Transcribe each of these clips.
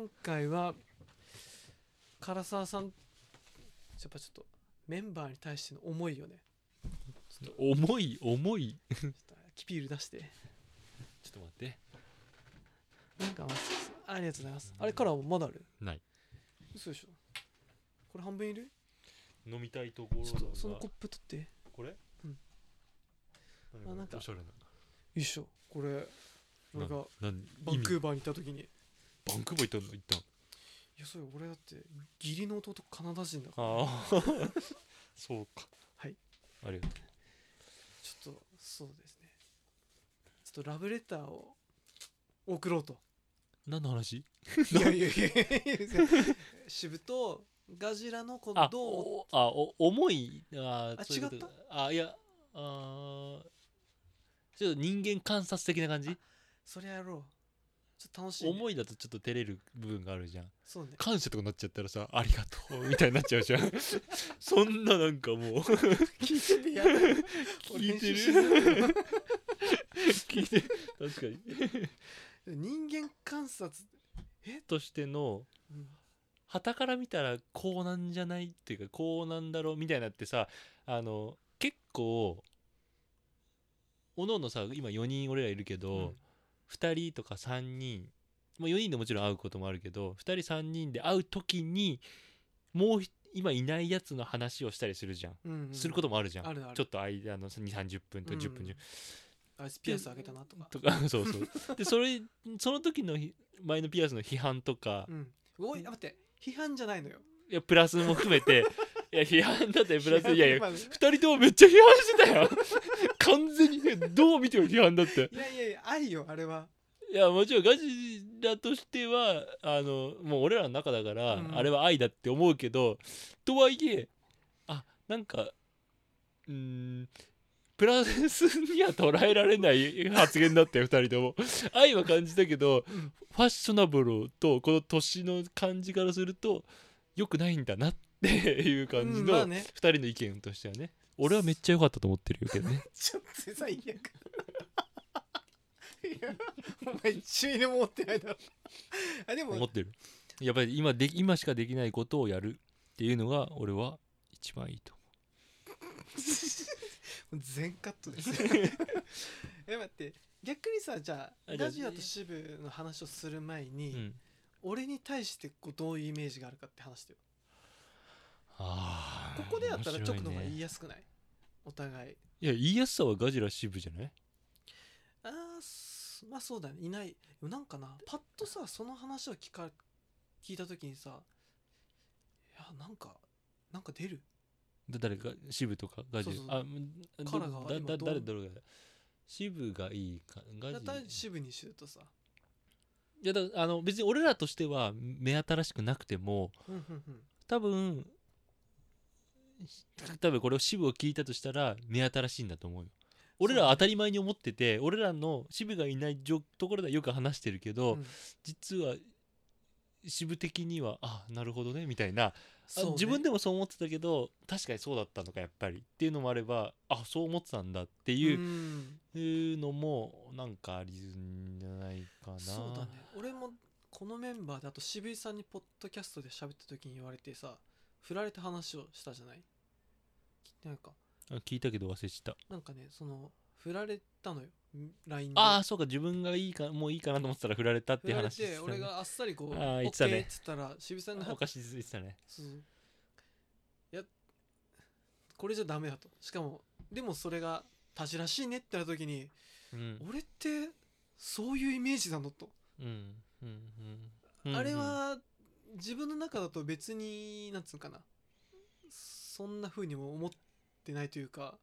今回は唐沢さんやっぱちょっとメンバーに対しての思いをね。重い重い？ちょっとキピール出して。ちょっと待って。なんかありがとうございます。あれカラーまだある？ない。嘘でしょ。これ半分いる？飲みたいところちょっとそのコップ取って。よこれ？うん。何あなんか。おしゃれないしょ。これ俺がなんバンクーバーに行った時に。いバンクーバー行ったの？行ったの。やそうよ俺だって義理の弟カナダ人だから。ああ。そうか。はい。ありがとちょっとそうですね。ちょっとラブレターを送ろうと。う何の話？いやいやいやいや渋とガジラのこあうどうおあお重いああ違った？あいやあーちょっと人間観察的な感じ？それやろうちょっと楽しい、ね、重いだとちょっと照れる部分があるじゃん。そうね。感謝とかなっちゃったらさありがとうみたいになっちゃうじゃん。そんななんかもう。聞いてるやる聞いてる。聞いて確かに。人間観察え、としてのうん。旗から見たらこうなんじゃない？っていうかこうなんだろう？みたいなってさあの結構おのおのさ今4人俺らいるけど、2人とか3人、まあ、4人でもちろん会うこともあるけど2人3人で会う時にもうひ今いないやつの話をしたりするじゃん、うんうんすることもあるじゃん。ちょっと間の2 3 0分とか10分、う。んあいつピアスあげたなとか。とか そうそうでそれその時のひ前のピアスの批判とか、うん。おい待って。批判じゃないのよ。いやプラスも含めて。いや批判だってプラスいやいや批判2人ともめっちゃ批判してたよ完全にどう見ても批判だって。いやいやいや愛よあれは。いやもちろんガジラとしてはあのもう俺らの中だから、うん。あれは愛だって思うけどとはいえあなんかうーんプラスには捉えられない発言だったよ2人とも。愛は感じたけど、うん。ファッショナブルとこの年の感じからすると良くないんだなっていう感じの2うんまあね。人の意見としてはね俺はめっちゃ良かったと思ってるけどね。ちょっと最悪いやお前一ミリも持ってないだろ。あでも思ってる。やっぱり今で今しかできないことをやるっていうのが俺は一番いいと全カットです。え待って。逆にさじゃあラジオと支部の話をする前に、思う、うん、俺に対してこうどういうイメージがあるかって話してよあーここでやったら直の方が言いねやすくないお互い。いや言いやすさはガジラ支部じゃない？あーすまあそうだね。いない。なんかなパッとさその話を聞か聞いた時にさいやなんかなんか出る。だ誰か支部とかガジラ？そうそう。あうんカラがだだ今どう？誰どれが。支部がいいかガジだったら支部にするとさ。いやだあの別に俺らとしては目新しくなくてもうんうんうん。多分多分これを支部を聞いたとしたら目新しいんだと思うよ。俺らは当たり前に思ってて俺らの支部がいない状ところではよく話してるけど、うん。実は支部的にはあなるほどねみたいな、ね。自分でもそう思ってたけど確かにそうだったのかやっぱり。っていうのもあればあそう思ってたんだっていうのもなんかありんじゃないかな。そうだね。俺もこのメンバーであと渋井さんにポッドキャストで喋った時に言われてさ振られた話をしたじゃない？聞いてないか。あ聞いたけど忘れちゃった。なんかねその振られたのよ。ん LINE で。ああそうか。自分がいいかもういいかなと思ってたら振られたっていう振られ話しててたね。俺があっさりこうあー言ってたね。つったら渋井さんがおかしい言ってたね。そう。いやこれじゃダメだと。しかもでもそれがたじらしいねって言った時にうん。俺ってそういうイメージなのと、うん。うんうん。あれは自分の中だと別になんつうのかな。そんな風にも思ってないというか。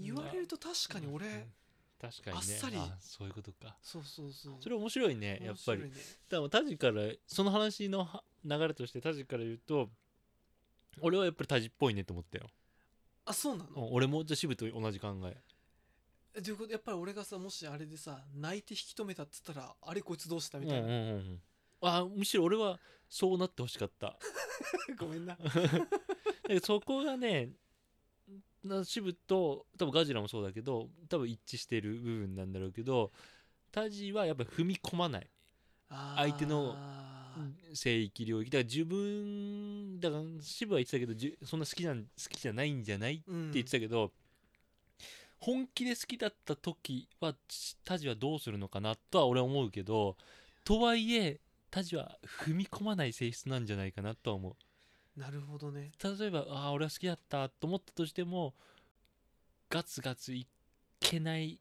言われると確かに俺、うん確かにね。あっさり。そういうことか。そうそうそう。それ面白いねやっぱり。ねでもタジからその話のは流れとしてタジから言うと俺はやっぱりタジっぽいねと思ったよ、あそうなの、うん俺もじゃあ渋と同じ考え。えということ？やっぱり俺がさもしあれでさ泣いて引き止めたっつったらあれこいつどうしたみたいな、うんうんうんうんあむしろ俺はそうなってほしかった。ごめんな。そこがねな渋と多分ガジラもそうだけど多分一致してる部分なんだろうけどタジはやっぱり踏み込まない。相手の聖域領域。だから自分だから渋は言ってたけどそんな好きなん好きじゃないんじゃないってうん。言ってたけど、本気で好きだった時はちタジはどうするのかなとは俺は思うけどとはいえタジは踏み込まない性質なんじゃないかなとは思う。なるほどね。例えばああ俺は好きだったと思ったとしてもガツガツいけないい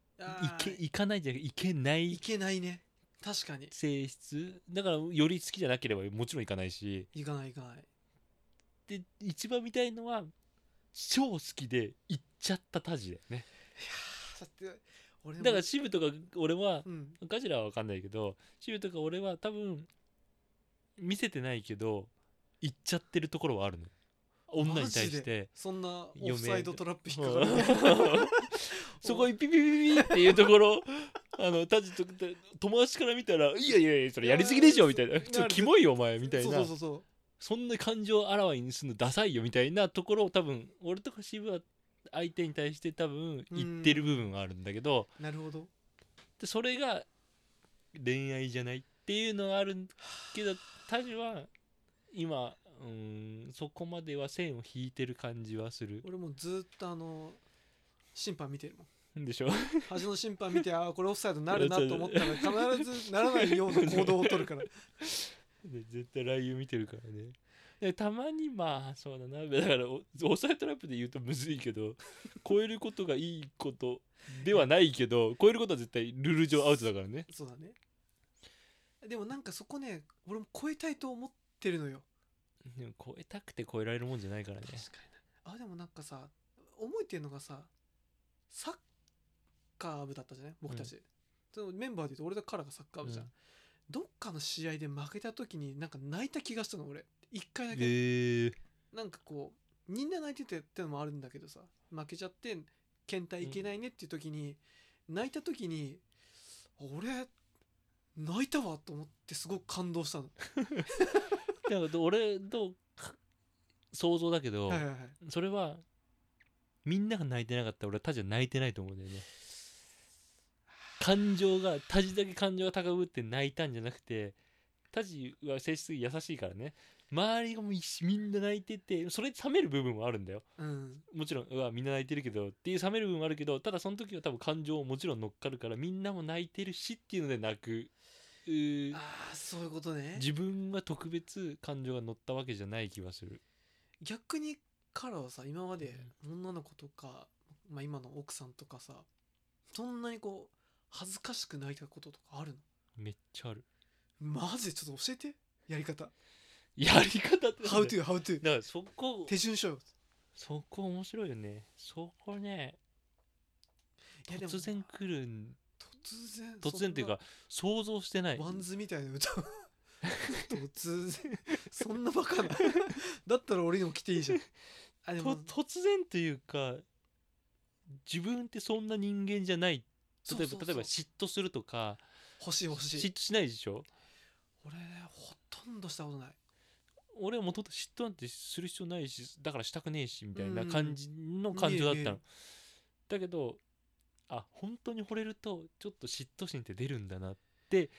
けいかないじゃなくていけないいけないね。確かに。性質。だからより好きじゃなければもちろんいかないし。いかないいかない。で一番見たいのは超好きで行っちゃったタジだよね。だって俺もだから渋とか俺はうん。ガジラは分かんないけど渋とか俺は多分見せてないけど行っちゃってるところはあるの女に対して。そんなオ嫁フサイドトラップ引っうんかかる？そこにピピピピピっていうところ。あのタジと友達から見たら「いやいやいやそれやりすぎでしょ」みたいな「ちょっとキモいよお前」みたいな。そうそうそうそんな感情をあらわにするのダサいよみたいなところを多分俺とか渋は相手に対して多分言ってる部分があるんだけど。なるほど。でそれが恋愛じゃないっていうのがあるけどタジは今うーんそこまでは線を引いてる感じはする。俺もうずっとあの審判見てるもん。んでしょ？端の審判見てああこれオフサイドになるなと思ったら 必ずならないような行動を取るから。で絶対ライブ見てるからね。でたまにまあそうだな。だからおオサイトラップで言うとむずいけど超えることがいいことではないけど超えることは絶対ルール上アウトだからね。そうだねでもなんかそこね俺も超えたいと思ってるのよ。でも超えたくて超えられるもんじゃないからね。確かにな。あでもなんかさ覚えてるのがさサッカー部だったじゃない？僕たち、そのメンバーで言うと俺とカラがサッカー部じゃん、うん。どっかの試合で負けた時になんか泣いた気がしたの俺。一回だけ、へえ。なんかこうみんな泣いててってのもあるんだけどさ。負けちゃって検体いけないねっていう時に、泣いた時に俺泣いたわと思ってすごく感動したの、だから俺とか想像だけど、はいはいはい。それはみんなが泣いてなかったら俺はタジは泣いてないと思うんだよね。感情がタジだけ感情が高ぶって泣いたんじゃなくてタジは性質優しいからね。周りがもう一みんな泣いててそれで冷める部分はあるんだよ。うん。もちろんうわみんな泣いてるけどっていう冷める部分はあるけどただその時は多分感情もちろん乗っかるからみんなも泣いてるしっていうので泣くああそういうことね。自分は特別感情が乗ったわけじゃない気はする。逆にカラはさ今まで女の子とか、まあ、今の奥さんとかさそんなにこう恥ずかしく泣いたこととかあるの？めっちゃある。マジで？ちょっと教えて。やり方。やり方って How to how to だからそこ手順書よ。そこ面白いよね。そこね突然来るん突然突然っていうか想像してない。ワンズみたいな歌。を突然。そんなバカな。だったら俺にも来ていいじゃん。あでとも突然というか自分ってそんな人間じゃない。例えば例えば嫉妬するとか欲しい欲しい。嫉妬しないでしょ？俺ねほとんどしたことない。俺はもともと嫉妬なんてする必要ないしだからしたくねえしみたいなうん。感じの感情だったの。だけどあ本当に惚れるとちょっと嫉妬心って出るんだなって。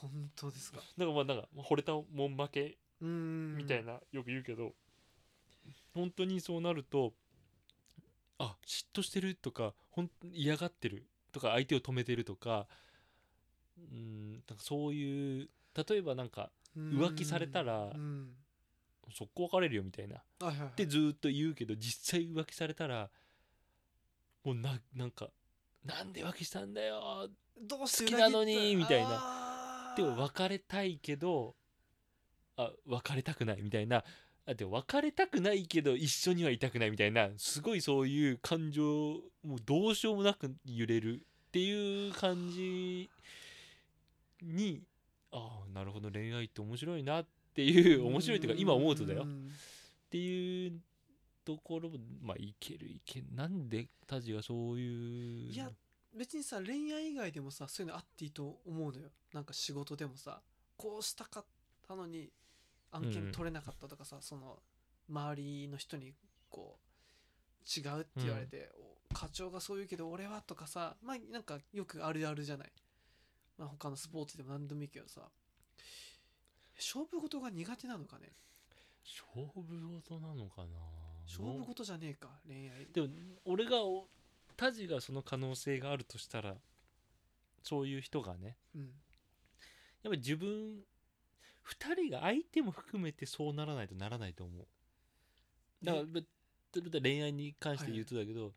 本当ですか？だからまあなんかまあ惚れたもん負けみたいなよく言うけど本当にそうなるとあ嫉妬してるとかほん嫌がってるとか相手を止めてるとかうんなんかそういう例えばなんか浮気されたらうん。速攻別れるよみたいな。はいはいはい。ってずーっと言うけど実際浮気されたらもうななんかなんで浮気したんだよどうして好きなのにみたいな。でも別れたいけどあ別れたくないみたいな。あでも別れたくないけど一緒にはいたくないみたいな。すごいそういう感情もうどうしようもなく揺れるっていう感じにああなるほど恋愛って面白いなっていう面白いというか今思うとだよ。っん。ていうところもまあいけるいけるなんでタジがそういういや別にさ恋愛以外でもさそういうのあっていいと思うのよ。なんか仕事でもさこうしたかったのに案件取れなかったとかさ、その周りの人にこう違うって言われて、お課長がそう言うけど俺はとかさまあなんかよくあるあるじゃない、まあ、他のスポーツでも何でもいいけどさ。勝負事が苦手なのかね。勝負事なのかな？勝負事じゃねえか恋愛。でも俺がおタジがその可能性があるとしたらそういう人がねうん。やっぱり自分2人が相手も含めてそうならないとならないと思う。だからえぶぶぶ恋愛に関して言うとだけど、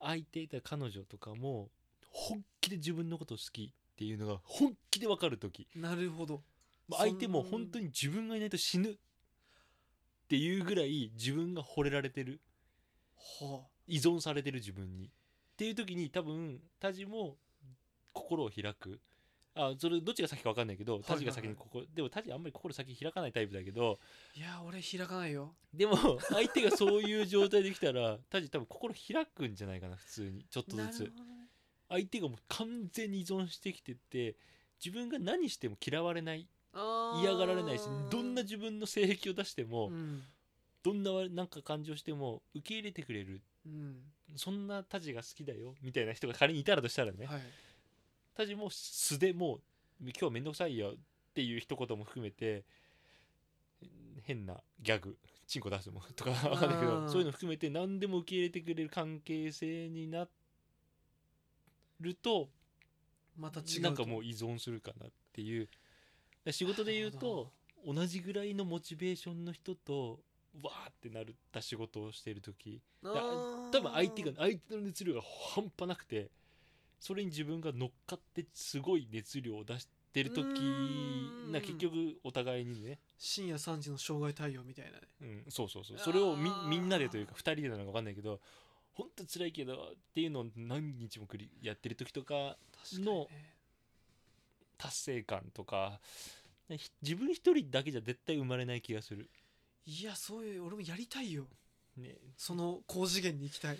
相手いた彼女とかも本気で自分のことを好きっていうのが本気で分かる時。なるほど。まあ相手も本当に自分がいないと死ぬっていうぐらい自分が惚れられてる。は依存されてる自分に。っていう時に多分タジも心を開く。あそれどっちが先か分かんないけどタジが先に心、でもタジあんまり心先開かないタイプだけど。あいや俺開かないよ。でも相手がそういう状態できたらタジ多分心開くんじゃないかな普通に。ちょっとなずつ相手がもう完全に依存してきてて自分が何しても嫌われない嫌がられないしどんな自分の性癖を出しても、うん。どんななんか感情しても受け入れてくれる。うん。そんなタジが好きだよみたいな人が仮にいたらとしたらね、はい。タジも素でもう今日はめんどくさいよっていう一言も含めて変なギャグチンコ出すもんとかわかんないけどそういうの含めて何でも受け入れてくれる関係性になるとまた違うと。なんかもう依存するかなっていう仕事で言うと同じぐらいのモチベーションの人とわーってなった仕事をしている時。多分相手が相手の熱量が半端なくてそれに自分が乗っかってすごい熱量を出してる時な結局お互いにね、深夜3時の障害対応みたいなね。うん、そうそうそう。それをみみんなでというか2人でなのか分かんないけど本当辛いけどっていうのを何日もやってる時とかのね達成感とか自分一人だけじゃ絶対生まれない気がする。いやそういう俺もやりたいよ。ね、その高次元に行きたい。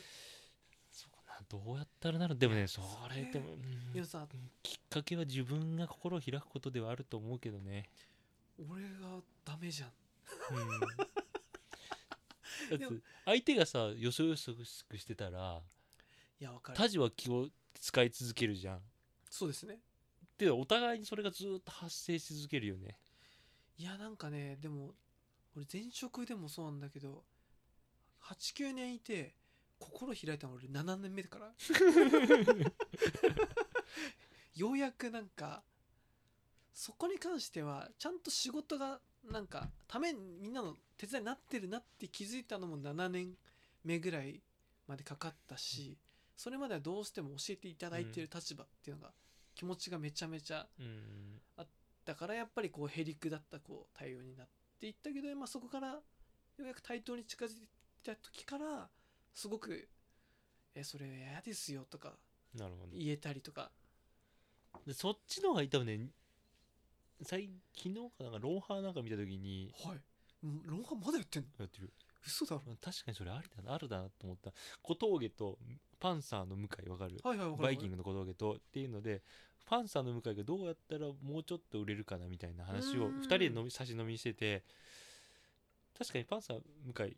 そうなどうやったらなる？でもねそれでも、うん。いやさきっかけは自分が心を開くことではあると思うけどね。俺がダメじゃん。うん。だって相手がさよそよそしくしてたらいやわかる。タジは気を使い続けるじゃん。そうですねでお互いにそれがずっと発生し続けるよね。いやなんかねでも俺前職でもそうなんだけど89年いて心開いたの俺7年目だから ようやくなんかそこに関してはちゃんと仕事がなんかためにみんなの手伝いになってるなって気づいたのも7年目ぐらいまでかかったしそれまではどうしても教えていただいてる立場っていうのが気持ちがめちゃめちゃうん。だからやっぱりこうへりくだったこう対応になっていったけど、まあ、そこからようやく対等に近づいた時からすごく「えそれ嫌ですよ」とか。言えたりとか。でそっちの方が多分ね最昨日かなんかロンハーなんか見た時に「はい。うんロンハーまだやってんの？やってる。嘘だろ。確かにそれありだなあるだなと思った。小峠とパンサーの向井わかる？はいはいわかる。グバイキングの小峠とっていうのでパンサーの向井がどうやったらもうちょっと売れるかなみたいな話をうん。2人で飲み差し飲みしてて確かにパンサー向井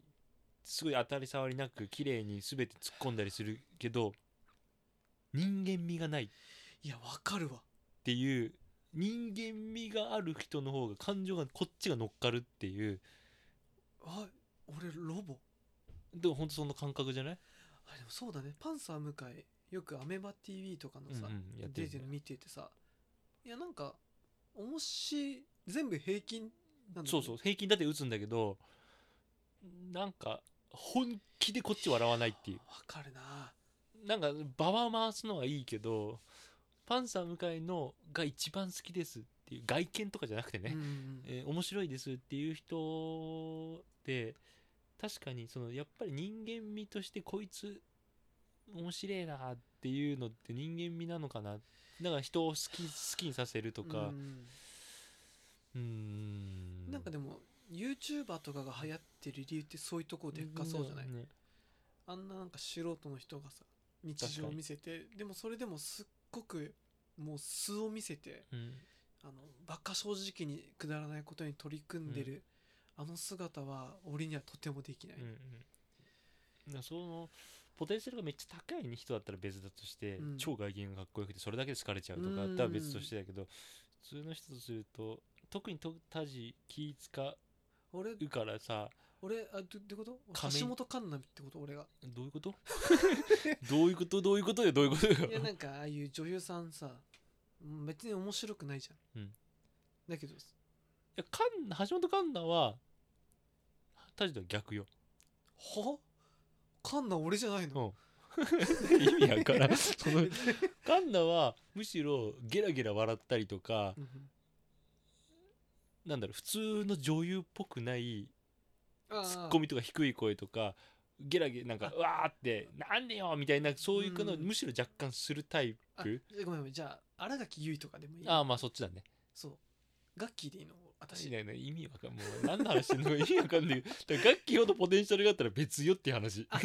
すごい当たり障りなく綺麗に全て突っ込んだりするけど人間味がない。っいやわかるわ。ていう人間味がある人の方が感情がこっちが乗っかるっていう。あ俺ロボ。でも本当その感覚じゃない？あでもそうだね。パンサー向井よくアメバ TV とかのさ、うんうんやってるね出てるの見ててさいやなんか面白い全部平均なんだよね。そうそう平均だって打つんだけどなんか本気でこっち笑わないっていう。わかるな。なんか場は回すのはいいけどパンサー向井のが一番好きですっていう外見とかじゃなくてね、うんうん。えー面白いですっていう人で確かにそのやっぱり人間味としてこいつ面白いなっていうのって人間味なのかな。だから人を好き好きにさせるとか。うん。うーん。なんかでも YouTuber とかが流行ってる理由ってそういうとこでっかそうじゃない、ねあんななんか素人の人がさ日常を見せてでもそれでもすっごくもう素を見せてうん。あのバカ正直にくだらないことに取り組んでる、あの姿は俺にはとてもできない、うんうん、そのポテンシャルがめっちゃ高い人だったら別だとして、うん。超外見がかっこよくてそれだけで好かれちゃうとかだったら別としてだけど、普通の人とすると特にとタジ気使俺うからさ俺あどどういうこと？橋本環奈ってこと？俺が。どういうこと？どういうこと？どういうことよ？どういうことよ？いやなんかああいう女優さんさうん別に面白くないじゃん、うん。だけどいやカン橋本環奈はタジとは逆よ。は？環奈俺じゃないの、意味わからん。そのカンナはむしろゲラゲラ笑ったりとかうんなんだろう普通の女優っぽくないあツッコミとか低い声とかゲラゲラなんかあ。うわーってなんでよみたいなそういうのうん。むしろ若干するタイあプごめんごめん。じゃあ新垣結衣とかでもいいああまあそっちだね。そうガッキーでいいの？私。いないない意味わかんもう何の話してんの？か意味わかんない楽器ほどポテンシャルがあったら別よっていう話。あ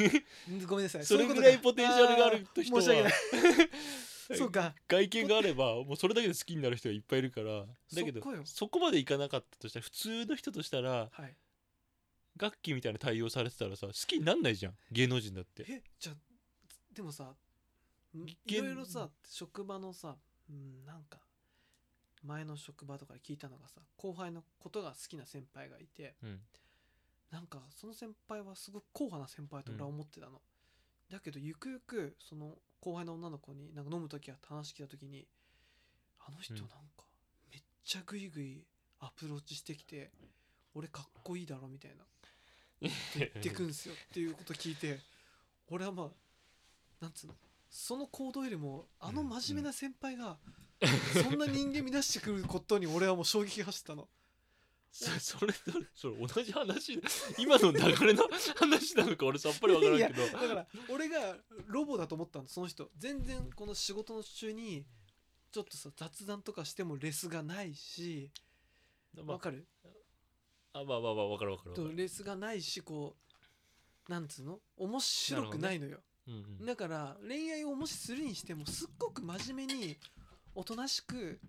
ごめんなさい。それぐらいポテンシャルがある人申し訳なはい。そうか。外見があればもうそれだけで好きになる人がいっぱいいるから。だけどそこまでいかなかったとしたら普通の人としたらはい。楽器みたいな対応されてたらさ好きになんないじゃん。芸能人だって。えじゃあでもさんいろいろさ職場のさうんなんか前の職場とかで聞いたのがさ後輩のことが好きな先輩がいてうん。なんかその先輩はすごく硬派な先輩と俺は思ってたの、だけどゆくゆくその後輩の女の子になんか飲む時や話聞いた時にあの人うん。なんかめっちゃグイグイアプローチしてきて俺かっこいいだろみたいな。言ってくんすよ。っていうこと聞いて俺はまあなんつうのその行動よりもあの真面目な先輩がそんな人間乱してくることに俺はもう衝撃が走ったの。そそれそれそれ同じ話今の流れの話なのか俺さっぱりわからんけど。だから俺がロボだと思ったのその人。全然この仕事の中にちょっとさ雑談とかしてもレスがないし。まわかる？ああまあまあまあわかるわかるわかる。レスがないしこうなんつうの？面白くないのよ、うんうん。だから恋愛をもしするにしてもすっごく真面目におとなしく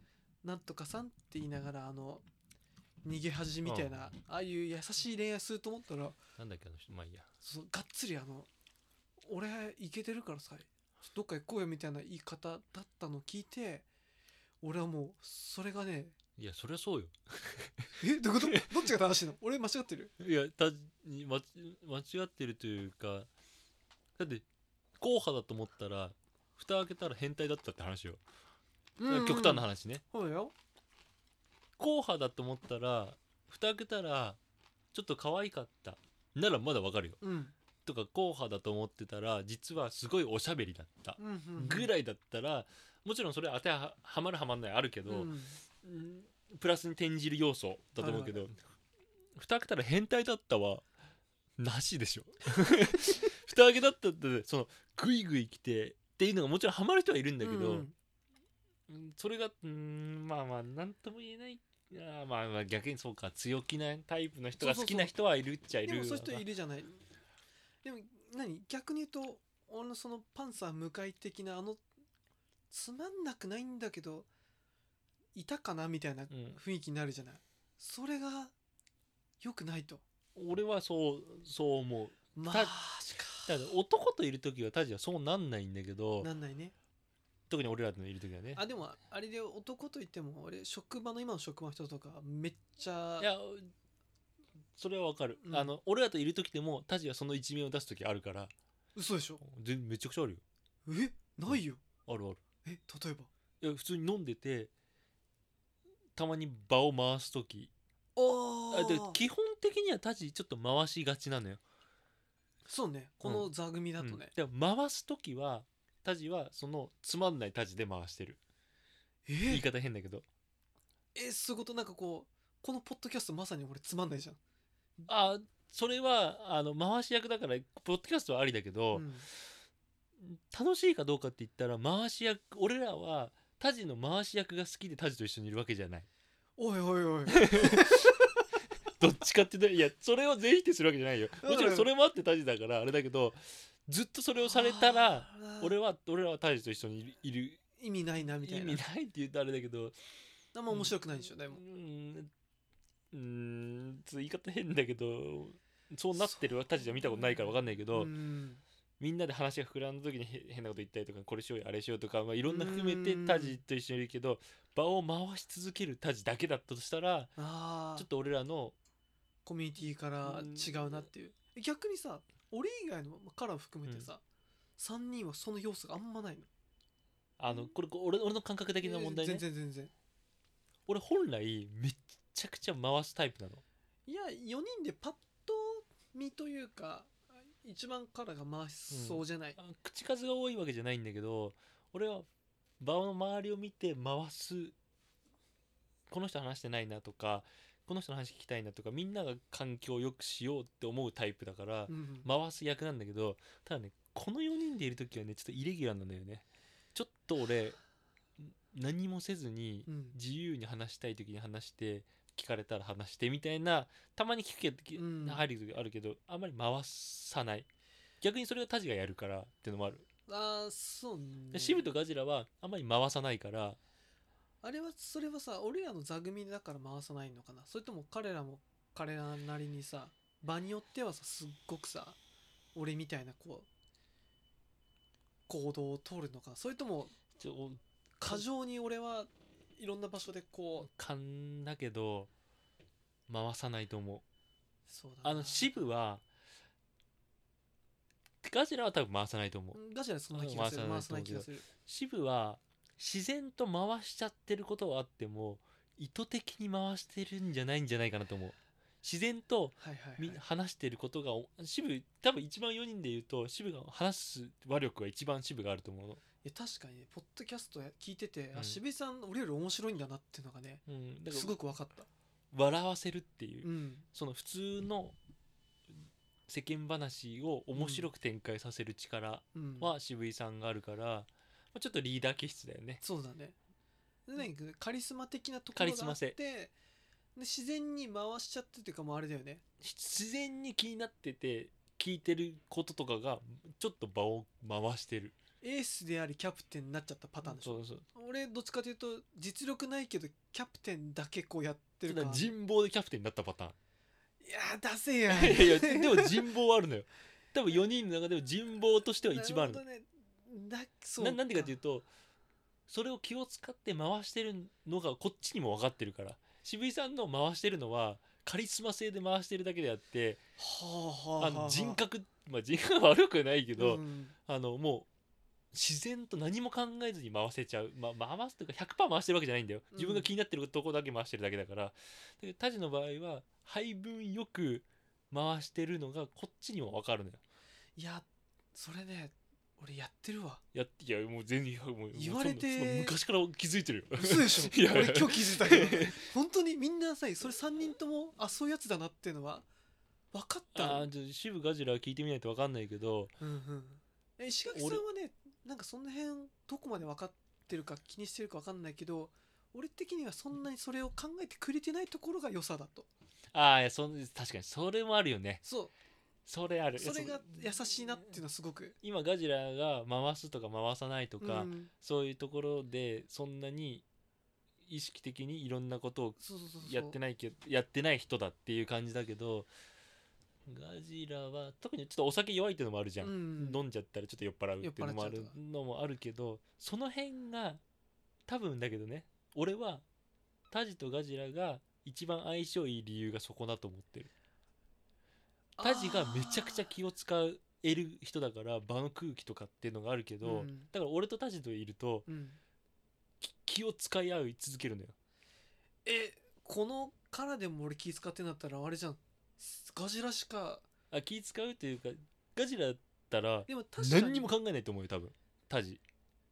なんとかさんって言いながらあの逃げ恥みたいな、ああいう優しい恋愛すると思ったらなんだっけあの人まあいいや。そうがっつりあの俺イケてるからさどっか行こうよみたいな言い方だったのを聞いて俺はもうそれがねいやそりゃそうよ。え？どういうこと？どっちが正しいの？俺間違ってる？いやた間間違ってるというかだって硬派だと思ったら蓋開けたら変態だったって話よ、極端な話ね。そうだよ。硬派だと思ったら蓋開けたらちょっと可愛かった。ならまだわかるよ。うん。とか硬派だと思ってたら実はすごいおしゃべりだった。うんうんぐらいだったらもちろんそれ当てははまるはまんないあるけど、うん。うんプラスに転じる要素だと思うけど、蓋開けたら変態だったはなしでしょ。蓋開けだったってそのグイグイ来てっていうのがもちろんハマる人はいるんだけど、うんうんそれがうんまあまあ何とも言えない。あーまあまあ逆にそうか強気なタイプの人が好きな人はいるっちゃいるでもそういう人いるるじゃない。でも何逆に言うと俺のそのパンサー向かい的なあのつまんなくないんだけどいたかなみたいなうん。雰囲気になるじゃない。それが良くないと。俺はそうそう思う。マたジかだから男といる時はタジはそうなんないんだけどなんないね特に俺らのいる時はね。あでもあれで男といっても俺職場の今の職場の人とかめっちゃいやそれはわかる、うん。あの俺らといる時でもタジがその一面を出す時あるから。嘘でしょ？全めちゃくちゃあるよ。え？ないよ。あるある。え例えば？いや普通に飲んでてたまに場を回す時。ああで基本的にはタジちょっと回しがちなのよ、そうね。この座組だとね、うん。でも回す時はタジはそのつまんないタジで回してる。言いえ方変だけど。えそういうことなんかこうこのポッドキャストまさに俺つまんないじゃん、あそれはあの回し役だからポッドキャストはありだけど、うん。楽しいかどうかって言ったら回し役俺らはタジの回し役が好きでタジと一緒にいるわけじゃない。おいおいおい。どっちかっていうといやそれを全否定するわけじゃないよ。もちろんそれもあってタジだからあれだけどずっとそれをされたら俺は俺らはタジと一緒にいる意味ないなみたいな。意味ないって言うとあれだけどあんま面白くないでしょでも。うんうーんちょっと言い方変だけどそうなってるタジは見たことないから分かんないけど、うん。みんなで話が膨らんだ時にへ変なこと言ったりとかこれしようよあれしようとか、まあ、いろんな含めてうんタジと一緒にいるけど場を回し続けるタジだけだったとしたらああちょっと俺らのコミュニティから違うなっていう。逆にさ俺以外のまあカラー含めてさ、3人はその要素があんまないの。あのこれこ俺俺の感覚的な問題ね。全然全然。俺本来めっちゃくちゃ回すタイプなの。いや4人でパッと見というか一番カラーが回しそうじゃない、あ口数が多いわけじゃないんだけど俺は場の周りを見て回すこの人話してないなとかこの人の話聞きたいなとかみんなが環境を良くしようって思うタイプだからうん回す役なんだけどただねこの4人でいる時はねちょっとイレギュラーなんだよね。ちょっと俺何もせずにうん。自由に話したい時に話して聞かれたら話してみたいなたまに聞くけど、うん。入る時あるけどあんまり回さない。逆にそれをタジがやるからっていうのもある、ああそうね。でシブとガジラはあんまり回さないからあれはそれはさ俺らの座組だから回さないのかな？それとも彼らも彼らなりにさ場によってはさすっごくさ俺みたいなこう行動を取るのか？なそれともちょ過剰に俺はいろんな場所でこう勘だけど回さないと思う。そうだな。あのシブはガジラは多分回さないと思う。ガチャでそんな気がする。うん回回ささない気がする。シブは自然と回しちゃってることはあっても意図的に回してるんじゃないんじゃないかなと思う。自然とはいはい、みはい、話してることがおシブ多分一番4人で言うとシブが話す話力が一番シブがあると思うの、いや確かにねポッドキャストや聞いてて、うん。あ渋井さん俺より面白いんだなっていうのがねうん、だからすごく分かった。笑わせるっていう、うん。その普通の世間話を面白く展開させる力うん。は渋井さんがあるから、まあちょっとリーダー気質だよね。そうだね。カリスマ的なとこカろがあってで自然に回しちゃってっていうかもうあれだよね。自然に気になってて聞いてることとかがちょっと場を回してる。エースでありキャプテンになっちゃったパターンでしょ。そうそう俺どっちかというと実力ないけどキャプテンだけこうやってるだか人望でキャプテンになったパターン。いやー出せやいやいやでも人望はあるのよ。多分4人の中でも人望としては一番あるねだそうななんでかっていうとそれを気を使って回してるのがこっちにも分かってるから。渋井さんの回してるのはカリスマ性で回してるだけであってはあはあはああ。の人格まあ人格は悪くないけど、うん。あのもう自然と何も考えずに回せちゃう、まあ、回すというか100%回してるわけじゃないんだよ。うん。自分が気になってるとこだけ回してるだけだから。でタジの場合は配分よく回してるのがこっちにも分かるのよ。いやそれね俺やってるわ。やいやもう全然もう言われて昔から気づいてるよ。嘘でしょ？いや。俺今日気づいたけど。本当にみんなさそれ3人ともあそういうやつだなっていうのは分かったの？ああじゃあ渋ガジラは聞いてみないと分かんないけど。うんうんえ石垣さんはねなんかその辺どこまで分かってるか気にしてるか分かんないけど俺的にはそんなにそれを考えてくれてないところが良さだと。ああいやそん確かにそれもあるよね。そそれある。うそれが優しいなっていうのはすごく。今ガジラが回すとか回さないとか、うん。そういうところでそんなに意識的にいろんなことをやってないけどやってない人だっていう感じだけどガジラは特にちょっとお酒弱いっていうのもあるじゃん、うん。飲んじゃったらちょっと酔っ払うっていうのもあるのもあるけどその辺が多分だけどね俺はタジとガジラが一番相性いい理由がそこだと思ってるタジがめちゃくちゃ気を使える人だから場の空気とかっていうのがあるけど、うん。だから俺とタジといるとうん。き気を使い合い続けるのよ。えこのからでも俺気使ってんだったらあれじゃん。ガジラしかあ気使うっていうかガジラだったらでも確かに。何にも考えないと思うよ多分タジ。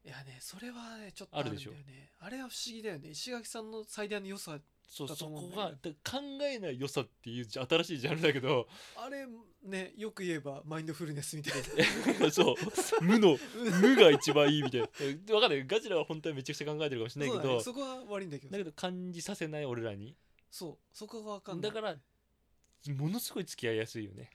いやねそれはねちょっとあるんだよね。あれは不思議だよね。石垣さんの最大の良さそうそこが考えない良さっていうじ新しいジャンルだけど。あれねよく言えばマインドフルネスみたいな。そう無の無が一番いいみたいな。分かんない。ガジラは本当はめちゃくちゃ考えてるかもしれないけど。そこは悪いんだけどだけど感じさせない俺らに。そう。そこが分かんない。だからものすごい付き合いやすいよね、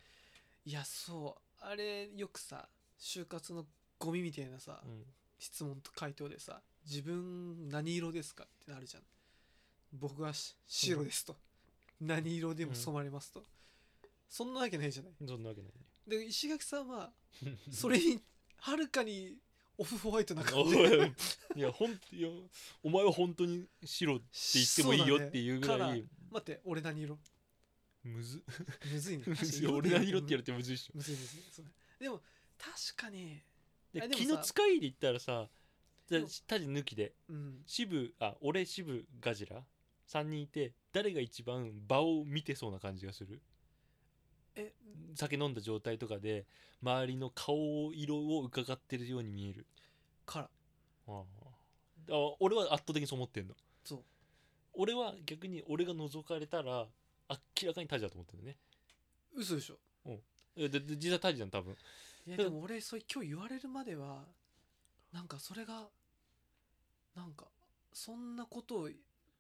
いやそう。あれよくさ就活のゴミみたいなさ、うん。質問と回答でさ自分何色ですかってなるじゃん僕はし白ですと、何色でも染まれますと、そんなわけないじゃない。そんなわけない。で石垣さんはそれにはるかにオフホワイトな感おじい。いやほんいやお前は本当に白って言ってもいいよっていうぐらい。ね。待って俺何色？むず。むずいね。俺何色って言われてむずいっしょ。むずいむずいそうね。でも確かに。気の使いで言ったらさじゃあでもタジ抜きで。うん。渋あ俺渋ガジラ3人いて誰が一番場を見てそうな感じがする？え酒飲んだ状態とかで周りの顔色を伺ってるように見える。から。ああ。あ俺は圧倒的にそう思ってんの。そう。俺は逆に俺が覗かれたら明らかにタジだと思ってるね。嘘でしょ。えでで実際タジじゃん多分。いやでも俺それ今日言われるまではなんかそれがなんかそんなことを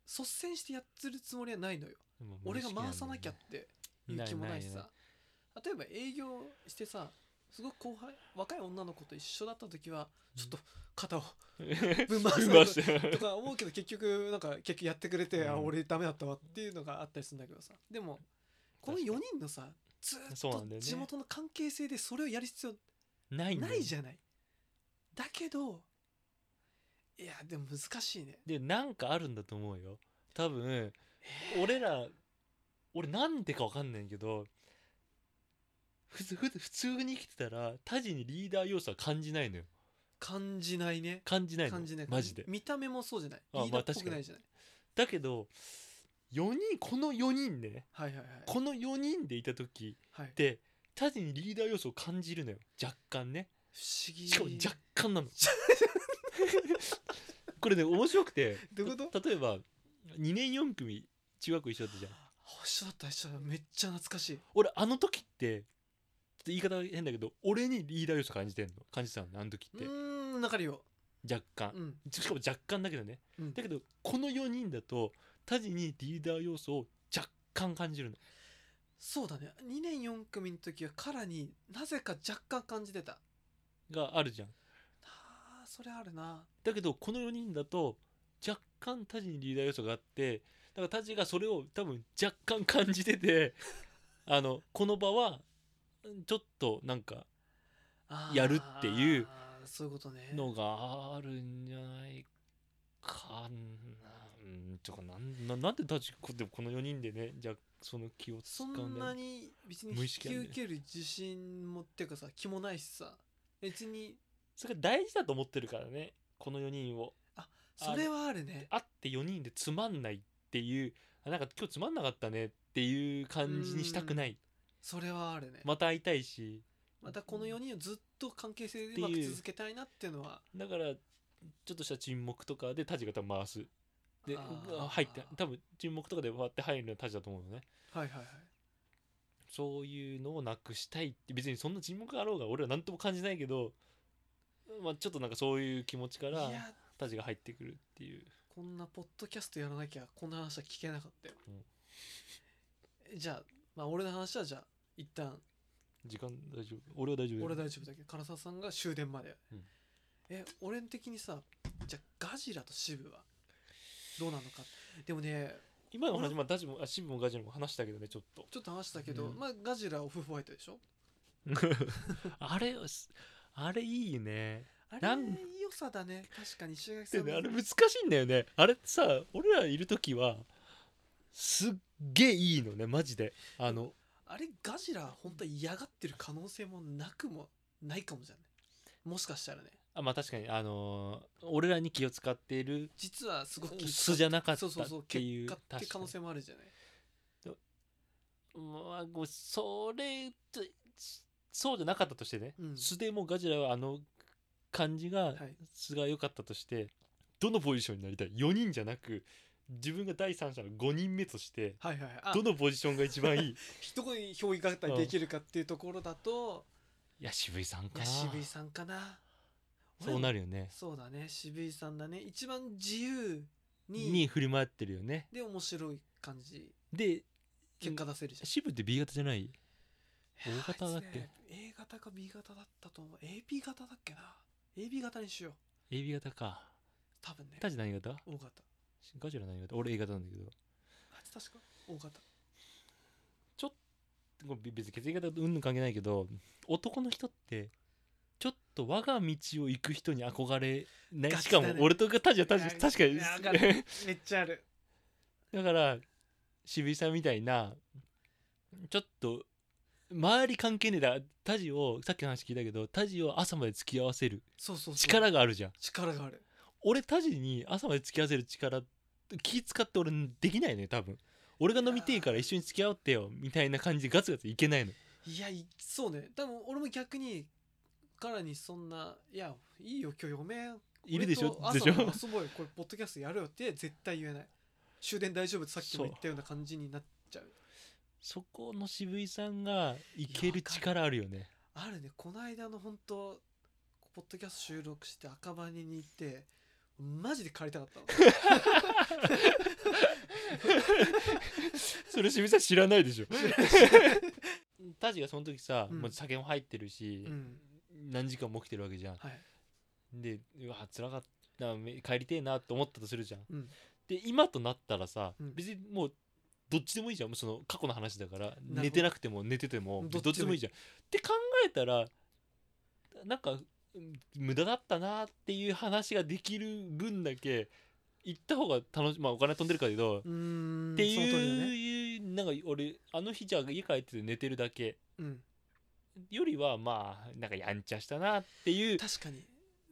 率先してやってるつもりはないのよ。俺が回さなきゃっていう気もないしさ。例えば営業してさすごく後輩若い女の子と一緒だった時はちょっと肩をぶん回す とか思うけど結局なんか結局やってくれて、あうん。俺ダメだったわっていうのがあったりするんだけどさ。でもこの確か4人のさずーっと地元の関係性でそれをやる必要ないじゃない。だけどいやでも難しいね。でなんかあるんだと思うよ。多分俺ら俺なんでかわかんないけどふつふつ普通に生きてたらタジにリーダー要素は感じないのよ。感じないね。感じないの。感じない。マジで。見た目もそうじゃない。あリーダーっぽくないじゃない、だけど4人この4人ね。はいはいはい。この4人でいた時はい。ってタジにリーダー要素を感じるのよ。若干ね不思議。しかも若干なの。これね面白くて。どういうこと？例えば2年4組中学校一緒だったじゃん。一緒だった一緒だった。めっちゃ懐かしい。俺あの時ってちょっと言い方変だけど俺にリーダー要素感じてんの。感じてたのねあの時うって。ーんわかるよ。若干。うん。しかも若干だけどね。うん。だけどこの4人だとタジにリーダー要素を若干感じるの。そうだね。2年4組の時はカラになぜか若干感じてたがあるじゃん。あーそれあるな。だけどこの4人だと若干タジにリーダー要素があってだからタジがそれを多分若干感じてて あのこの場はちょっとなんかやるっていうそういうことね。のがあるんじゃないかな。うんとかなんななんでタジこでもこの4人でねじゃあその気を使そうんだよんなに別に無意引き受ける自信もっていうかさ気もないしさ別に。それが大事だと思ってるからね。この4人を。それはあるね。会って4人でつまんないっていう。あなんか今日つまんなかったね。っていう感じにしたくない。それはあるね。また会いたいし。またこの4人をずっと関係性でう。まく続けたいなっていうのは。だからちょっとした沈黙とかでタジが多分回す。で入って多分沈黙とかで割って入るのはタジだと思うのね。はいはいはいそういうのをなくしたいって別にそんな沈黙があろうが俺は何とも感じないけどまあちょっとなんかそういう気持ちからいやタジが入ってくるっていう。こんなポッドキャストやらなきゃこんな話は聞けなかったよ、えじゃあまあ俺の話はじゃあ一旦。時間大丈夫？俺は大丈夫俺大丈夫だけど唐沢さんが終電まで、うん。え俺的にさじゃあガジラとシブはどうなのか。でもね今の話まあタジもあシブもガジラも話したけどねちょっと。ちょっと話したけど、うん。まあガジラオフホワイトでしょ？あれあれいいね。あれなん良さだね。確かに石垣さんのでねあれ難しいんだよね。あれさ俺らいる時はすっげえいいのねマジで。あのあれガジラ本当は嫌がってる可能性もなくもないかもしれない？もしかしたらねあまあ確かにあのー俺らに気を使っている実はすごく素じゃなかったそうそうそうっていう結果って可能性もあるじゃない？まあごそれとそうじゃなかったとしてね、うん。素でもガジラはあの感じがはい。素が良かったとしてどのポジションになりたい？4人じゃなく自分が第三者の5人目としてはいはいはい。あ。どのポジションが一番いい？どこに評議型にできるかっていうところだと、いや渋井さんいかな。や渋井さんかなそうなるるよね。そうだね。渋井さんだね。一番自由にに振り回ってるよね。で面白い感じ。で結果出せるじゃん、渋って B 型じゃない？いや O 型だっけ？ね A 型か B 型だったと思う。AB 型だっけな。AB 型にしよう。AB 型か。多分ね。タジ何型？O 型。ガジラ何型？俺 A 型なんだけど。あいつ確か O 型。これ別に血液型うんぬん関係ないけど男の人ってちょっと我が道を行く人に憧れない。しかも俺とかタジは確かに。かる。めっちゃある。だから渋井さんみたいなちょっと周り関係ねえだタジをさっきの話聞いたけどタジを朝まで付き合わせる。そうそうそう。力があるじゃん。力がある。俺タジに朝まで付き合わせる力気使って俺できないね多分。俺が飲みてえから一緒に付き合ってよみたいな感じでガツガツいけないの。いやいそうね。多分俺も逆に彼にそんないやいいよ今日嫁いるでしょ？でしょ？遊ぼうよこれポッドキャストやるよって絶対言えない。終電大丈夫？ってさっきも言ったような感じになっちゃう。そこの渋井さんがいける力あるよね。あるね。この間の本当ポッドキャスト収録して赤羽に行ってマジで帰りたかったの。それ渋井さん知らないでしょ？タジがその時さ、うん。もう酒も入ってるし、うん何時間も起きてるわけじゃん。はい。でうわ辛かっため帰りてえなって思ったとするじゃん。うん。で今となったらさ、うん。別にもうどっちでもいいじゃん。その過去の話だから。ど。寝てなくても寝ててもどっちでもいいじゃん。って考えたらなんかうん無駄だったなっていう話ができる分だけ行った方が楽しまあお金飛んでるからけど、ってその通りだね。いう、なんか俺あの日じゃあ家帰って寝てるだけ。うんよりはまあなんかやんちゃしたなっていう確かに。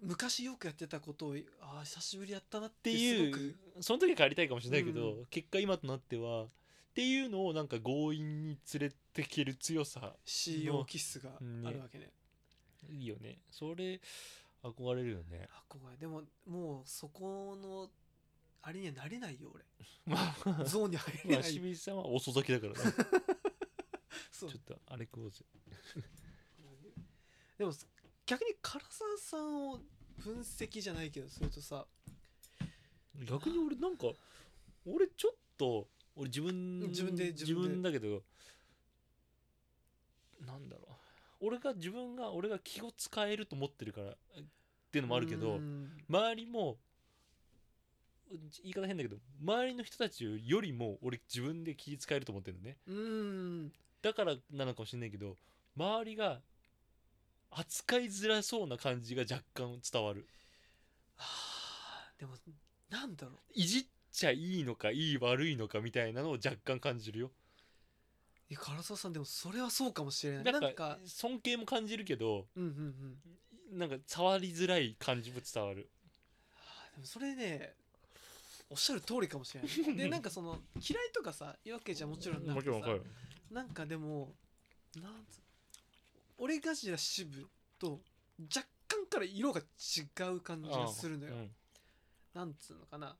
昔よくやってたことをああ久しぶりやったなっっててすいうその時は帰りたいかもしれないけど、うん結果今となってはっていうのをなんか強引に連れてける強さ CEO 気質があるわけね。いいよね。それ憧れるよね。憧れでももうそこのあれにはなれないよ まあ俺ゾーンに入れまあない、清水さんは遅咲きだからね ちょっとあれ食おうぜ。でも逆に唐沢さんを分析じゃないけどするとさ。逆に俺なんか俺ちょっと俺自分自分で自分で。だけどなんだろう。俺が自分が俺が気を使えると思ってるからっていうのもあるけどうん。周りも言い方変だけど周りの人たちよりも俺自分で気使えると思ってるのね。うんだからなのかもしれないけど周りが扱いづらそうな感じが若干伝わる。はあでもなんだろう。いじっちゃいいのかいい悪いのかみたいなのを若干感じるよ。いや唐沢さんでもそれはそうかもしれない。なんか尊敬も感じるけどうんうんうん。なんか触りづらい感じも伝わる。はあでもそれねおっしゃる通りかもしれない。で なんかその嫌いとかさいうわけじゃもちろんなくてさなんかでもなんつ俺ガジラ支部と若干から色が違う感じがするのよ、うん。なんつうのかな。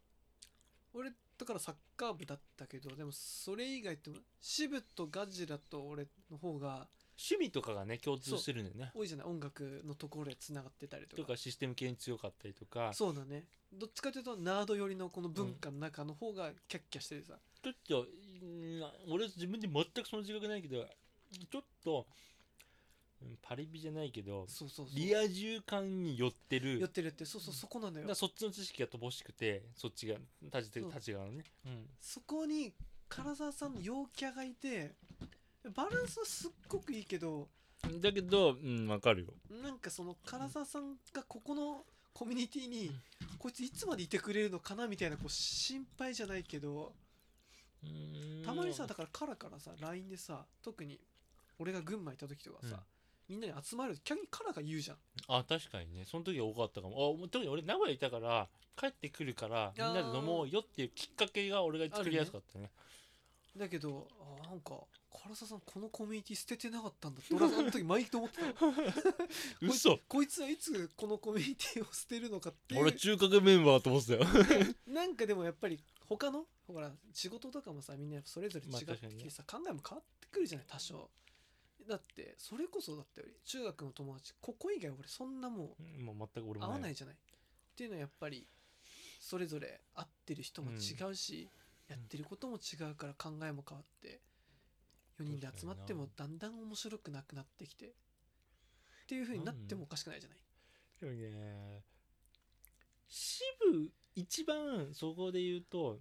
俺だからサッカー部だったけどでもそれ以外って支部とガジラと俺の方が趣味とかがね共通してるんだよね。多いじゃない？音楽のところでつながってたりとか。とかシステム系に強かったりとか。そうだね。どっちかというとナード寄りのこの文化の中の方がキャッキャしててさ、ちょっとうん俺自分で全くその自覚ないけどちょっとうんパリピじゃないけどそうそうそう。リア充感に寄ってる。寄ってるってそうそうそこなのよ。だからそっちの知識が乏しくてそっちが立ちてそう。立ち側のね、うん。そこに唐沢さんの陽キャがいてバランスはすっごくいいけどだけどうんわかるよ。なんかその唐沢さんがここのコミュニティにうん。こいついつまでいてくれるのかなみたいなこう心配じゃないけどたまにさだからカラからさ LINE でさ特に俺が群馬行った時とかさ、みんなに集まる逆にカラが言うじゃん。あ確かにね。その時は多かったかも。あ特に俺名古屋いたから帰ってくるからみんなで飲もうよっていうきっかけが俺が作りやすかったね。だけどあなんか唐沢さんこのコミュニティ捨ててなかったんだって俺はその時毎度思ってたの。嘘。こいつはいつこのコミュニティを捨てるのかっていう。俺中華メンバーと思ってたよ。なんかでもやっぱり他の？ほら仕事とかもさみんなそれぞれ違ってきてさ、考えも変わってくるじゃない？多少。だってそれこそだって中学の友達ここ以外俺そんなもうもう全く俺も合わないいじゃない？っていうのはやっぱりそれぞれ合ってる人も違うし、やってることも違うから考えも変わって4人で集まってもだんだん面白くなくなってきてっていう風になってもおかしくないじゃない、でもね支部一番そこで言うと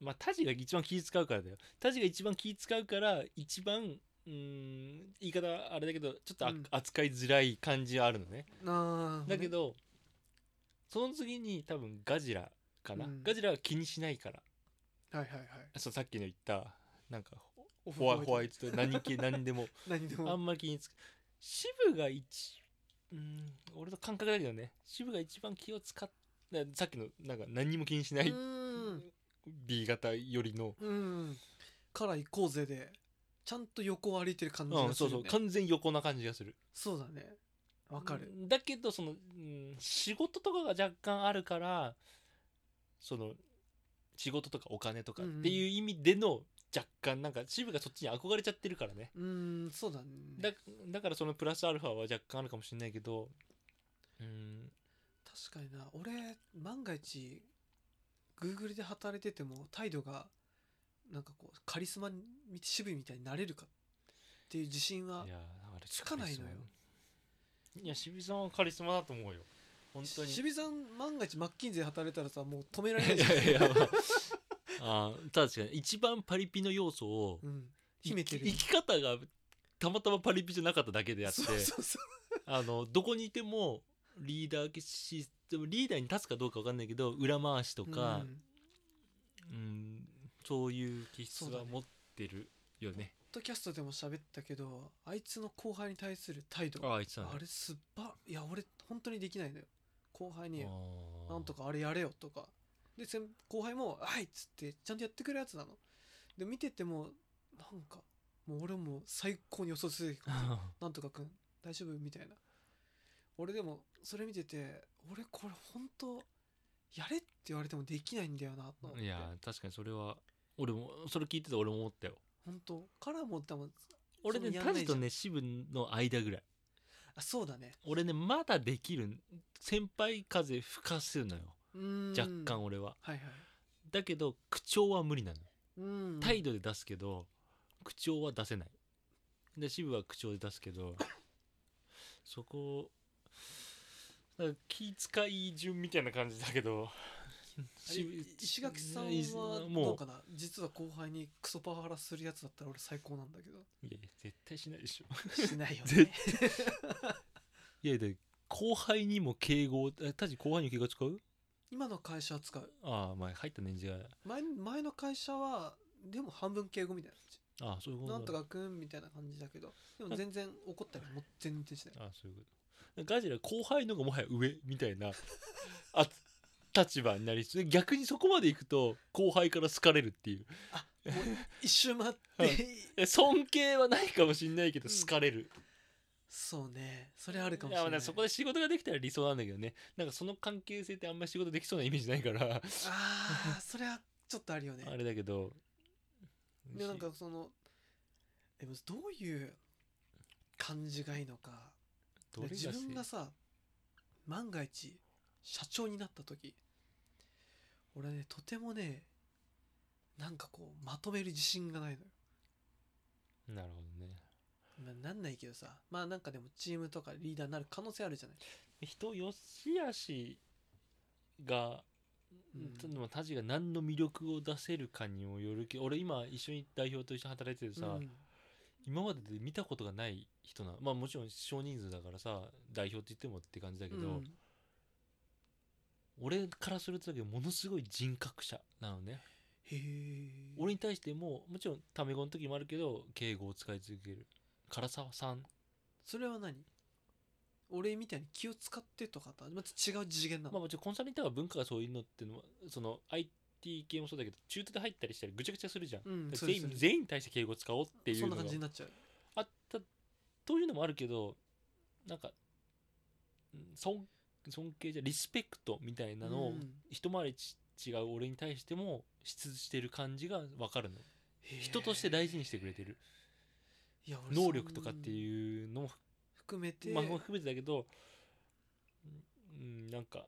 まあタジが一番気使うからだよ。タジが一番気使うから一番うーん言い方あれだけどちょっとあうん。扱いづらい感じはあるのね。あーだけどその次に多分ガジラかな、うん。ガジラは気にしないから。はいはいはい。そうさっきの言ったなんかオフホワホワイトと何系 何でも。何でも。あんまり気につく。渋が一うん俺の感覚だけどね。渋が一番気を使っださっきのなんか何にも気にしない B 型よりのうん。から行こうぜでちゃんと横を歩いてる感じうんそうそう。完全横な感じがする。そうだね。わかる。だけどその、うん、仕事とかが若干あるからその仕事とかお金とかっていう意味での若干なんか渋がそっちに憧れちゃってるからね。うーんそうだね。だだからそのプラスアルファは若干あるかもしれないけどうん確かにな。俺万が一 Google で働いてても態度がなんかこうカリスマみ渋いみたいになれるかっていう自信はいやつかないのよ。いや渋井さんはカリスマだと思うよ。本当に。渋井さん万が一マッキンゼで働いたらさもう止められない。いじゃんやいや、まあ、あー確かに一番パリピの要素をうん。秘めてる。生き方がたまたまパリピじゃなかっただけであってあのどこにいてもリーダーシステムリーダーに立つかどうか分かんないけど裏回しとか、うんうんそういう気質は持ってるよね。ポッドキャストでも喋ったけどあいつの後輩に対する態度ああいつだね。あれすっばいや俺本当にできないのよ。後輩になんとかあれやれよとか。で先後輩も「はい」っつってちゃんとやってくるやつなの。で見ててもなんかもう俺も最高に予想する なんとかくん大丈夫？みたいな俺でもそれ見てて俺これ本当やれって言われてもできないんだよなと思って。いや確かにそれは俺もそれ聞いてて俺も思ったよ。本当？からも多分俺ねタジとね渋の間ぐらい。あそうだね。俺ねまだできる先輩風吹かせるのよ。若干俺は。はいはい。だけど口調は無理なの。うん。態度で出すけど口調は出せない。で渋は口調で出すけどそこなんか気遣い順みたいな感じだけど。石垣さんいはどもうかな？実は後輩にクソパワハラするやつだったら俺最高なんだけど。ういやいや絶対しないでしょ。しないよね。絶 いやで後輩にも敬語えタジ後輩に敬語使う？今の会社は使う。ああまあ入った年次が。前前の会社はでも半分敬語みたいな感じ。ああそういうことなんとかくんみたいな感じだけど。でも全然怒ったりも全然しない。あそういうことガジラ後輩のがもはや上みたいなあ立場になりつつ逆にそこまで行くと後輩から好かれるっていう。あもう一周回っはいて え尊敬はないかもしんないけどうん。好かれる、そうね。それあるかもしれない。そこで仕事ができたら理想なんだけどね。なんかその関係性ってあんまり仕事できそうなイメージないから。ああそれはちょっとあるよね。あれだけど。でなんかそのどういう感じがいいのかどれが自分がせさ万が一社長になった時俺ねとてもねなんかこうまとめる自信がないのよ、なるほどね。まあ、なんないけどさまあなんかでもチームとかリーダーになる可能性あるじゃない。人よしあしが、うん。でもタジが何の魅力を出せるかにもよるけど俺今一緒に代表と一緒に働いててさ、うん。今までで見たことがない人なまあもちろん少人数だからさ代表って言ってもって感じだけど、うん。俺からするとだけどものすごい人格者なのね。へえ俺に対してももちろんタメ語の時もあるけど敬語を使い続ける。唐沢さん。それは何？俺みたいに気を使ってとかとはまた違う次元なの、まあもちろんコンサルに行ったら文化がそういうのっていうのはその IT 系もそうだけど中途で入ったりしたらぐちゃぐちゃするじゃん、うん全員全員に対して敬語を使おうっていうそんな感じになっちゃうというのもあるけどなんかうん尊尊敬じゃリスペクトみたいなのをうん。一回りち違う俺に対しても出してる感じが分かるの。人として大事にしてくれてる。いや俺能力とかっていうのも含めて、まあ含めてだけどうんなんか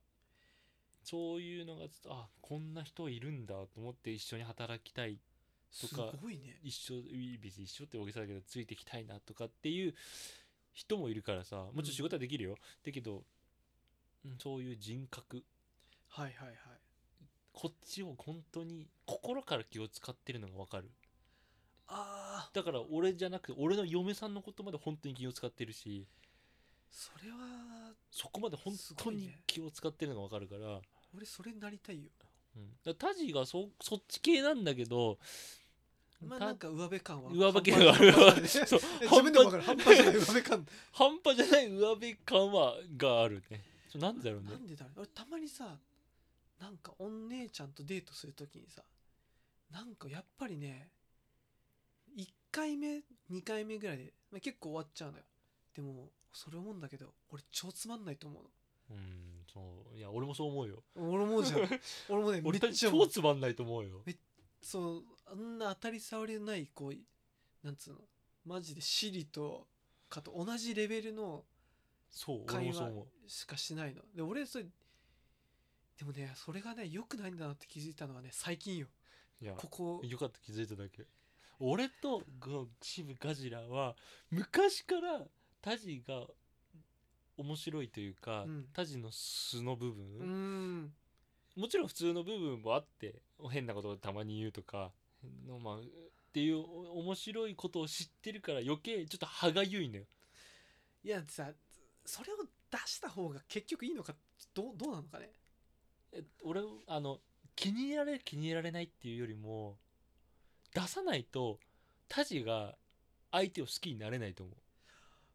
そういうのがちょっとあこんな人いるんだと思って一緒に働きたいとすかごいね。一緒別に一緒って大げさだけどついてきたいなとかっていう人もいるからさもちろん仕事はできるよ、だけど、うん、そういう人格。はいはいはい。こっちを本当に心から気を使ってるのが分かる。あだから俺じゃなくて俺の嫁さんのことまで本当に気を使ってるし。それはそこまで本当に気を使ってるのが分かるから,、俺それになりたいようん、タジがそそっち系なんだけどたまあなんか上辺感は上辺感がある半端じゃないそう半端じゃない上辺感。半端じゃない上辺感はがあるね。なんでだろうね。なんでだろう。俺たまにさなんかお姉ちゃんとデートするときにさなんかやっぱりね1回目2回目ぐらいで、まあ、結構終わっちゃうのよ。でもそれ思うんだけど俺超つまんないと思ううんそう。いや俺もそう思うよ。の俺もじゃん。俺もねめ俺ったち超つまんないと思うよ。そうあんな当たり障りのないこうなんつうの？マジでシリとかと同じレベルのそう俺会話しかしないの。で俺それでもねそれがね良くないんだなって気づいたのはね最近よ。いやここ。よかった気づいただけ。俺とこの渋ガジラは昔からタジが面白いというか、うん。タジの素の部分、もちろん普通の部分もあって変なことをたまに言うとかの、まあ、っていうお面白いことを知ってるから余計ちょっと歯がゆいのよ。いやさそれを出した方が結局いいのかどうどうなのかね？え俺あの気に入られる気に入られないっていうよりも出さないとタジが相手を好きになれないと思う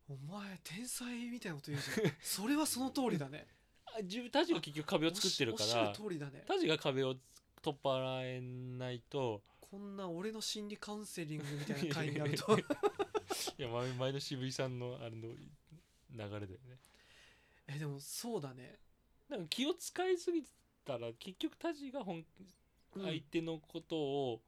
お前天才みたいなこと言うじゃん。それはその通りだね。あ自分タジが結局壁を作ってるかおっしゃらる通りだね。タジが壁を取っ払えないと。こんな俺の心理カウンセリングみたいな回になると。いや前前の渋井さんのあれの流れだよね。えでもそうだね、なんか気を使いすぎたら結局タジが本うん。相手のことを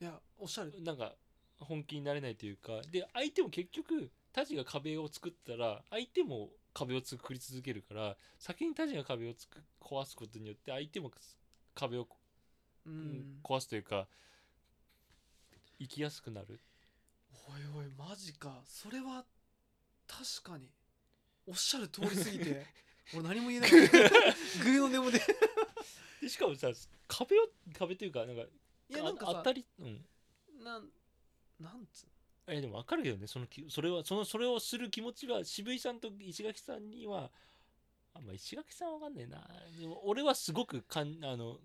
いやおっしゃる。なんか本気になれないというか。で相手も結局タジが壁を作ったら相手も壁を作り続けるから先にタジが壁をつく壊すことによって相手も壁を、ううんん壊すというか生きやすくなる。おいおいマジか。それは確かに。おっしゃる通りすぎて 俺何も言えない。グーの根もで。でしかもさ壁を壁というかなんかいやなんか当たりうん。なんなんつうえでも分かるけどね。そのそれはそのそれをする気持ちは渋井さんと石垣さんにはあんま石垣さんは分かんねえな。でも俺はすごくかんあの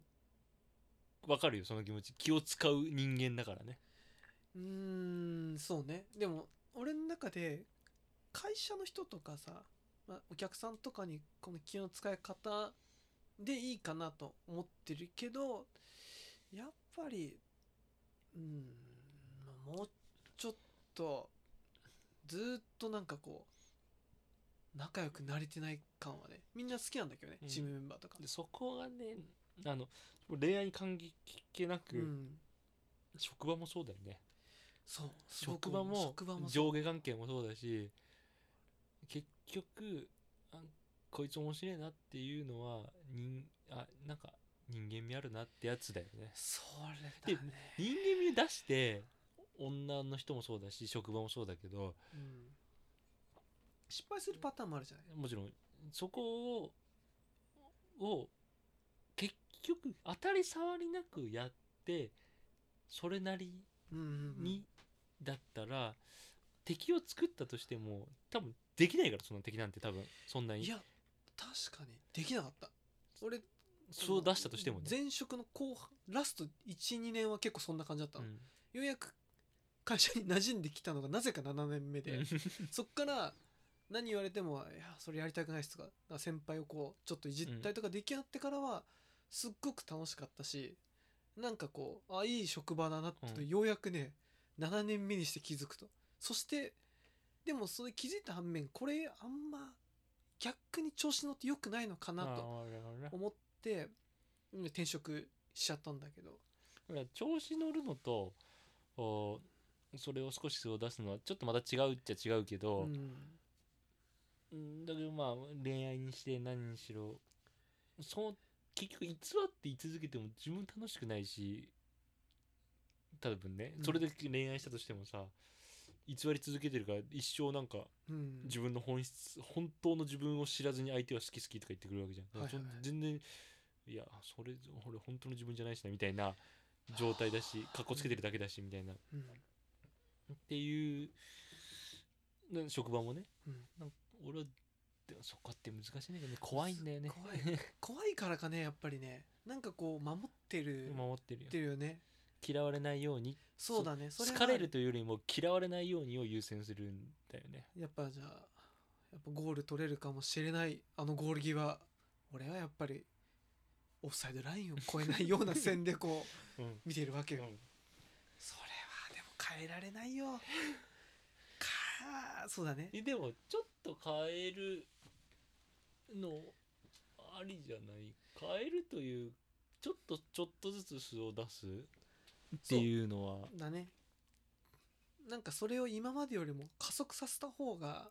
分かるよその気持ち。気を使う人間だからね。うーんそうね。でも俺の中で会社の人とかさ、まあ、お客さんとかにこの気の使い方でいいかなと思ってるけどやっぱりうんもうちょっとずーっとなんかこう仲良くなれてない感はねみんな好きなんだけどね、うん。チームメンバーとか。でそこがねあの恋愛に関係なく、うん。職場もそうだよね。そうすごく職場も職場もそう。上下関係もそうだし結局あこいつ面白いなっていうのは人あなんか人間味あるなってやつだよね。それだね。人間味出して女の人もそうだし職場もそうだけどうん。失敗するパターンもあるじゃない？もちろんそこをを結局当たり障りなくやってそれなりうんうんうん。にだったら敵を作ったとしても多分できないからその敵なんて多分そんなに。いや確かに。できなかった。俺そう出したとしてもね。前職の後半ラスト12年は結構そんな感じだったの、うん。ようやく会社に馴染んできたのがなぜか7年目でそっから何言われても「いやそれやりたくないっす」とか先輩をこうちょっといじったりとかできあってからはすっごく楽しかったしなんかこうあいい職場だなってうん。ようやくね7年目にして気づくと。そしてでもそれ気づいた反面これあんま逆に調子乗って良くないのかなと思ってうん転職しちゃったんだけど。調子乗るのとおそれを少し素を出すのはちょっとまた違うっちゃ違うけど、うん。うんだけどまあ恋愛にして何にしろその結局偽って言い続けても自分楽しくないし多分ね、うん。それで恋愛したとしてもさ偽り続けてるから一生なんかうん。自分の本質本当の自分を知らずに相手は好き好きとか言ってくるわけじゃん、はいはい全然いやそれ俺本当の自分じゃないしなみたいな状態だしかっこつけてるだけだしみたいな。うんっていうな職場もね。うん。なんか俺はでもそこって難しいんだけどね。怖いんだよね。怖い。怖いからかねやっぱりね。なんかこう守ってる。守ってるよ。ってるよね。嫌われないように。そう。だねそれは好かれるというよりも嫌われないようにを優先するんだよね。やっぱじゃあやっぱゴール取れるかもしれないあのゴール際。俺はやっぱりオフサイドラインを越えないような線でこううん。見てるわけよ、うん変えられないよ。かそうだね。えでもちょっと変えるのありじゃない？変えるというちょっとちょっとずつ素を出す？っていうのは。だね。なんかそれを今までよりも加速させた方が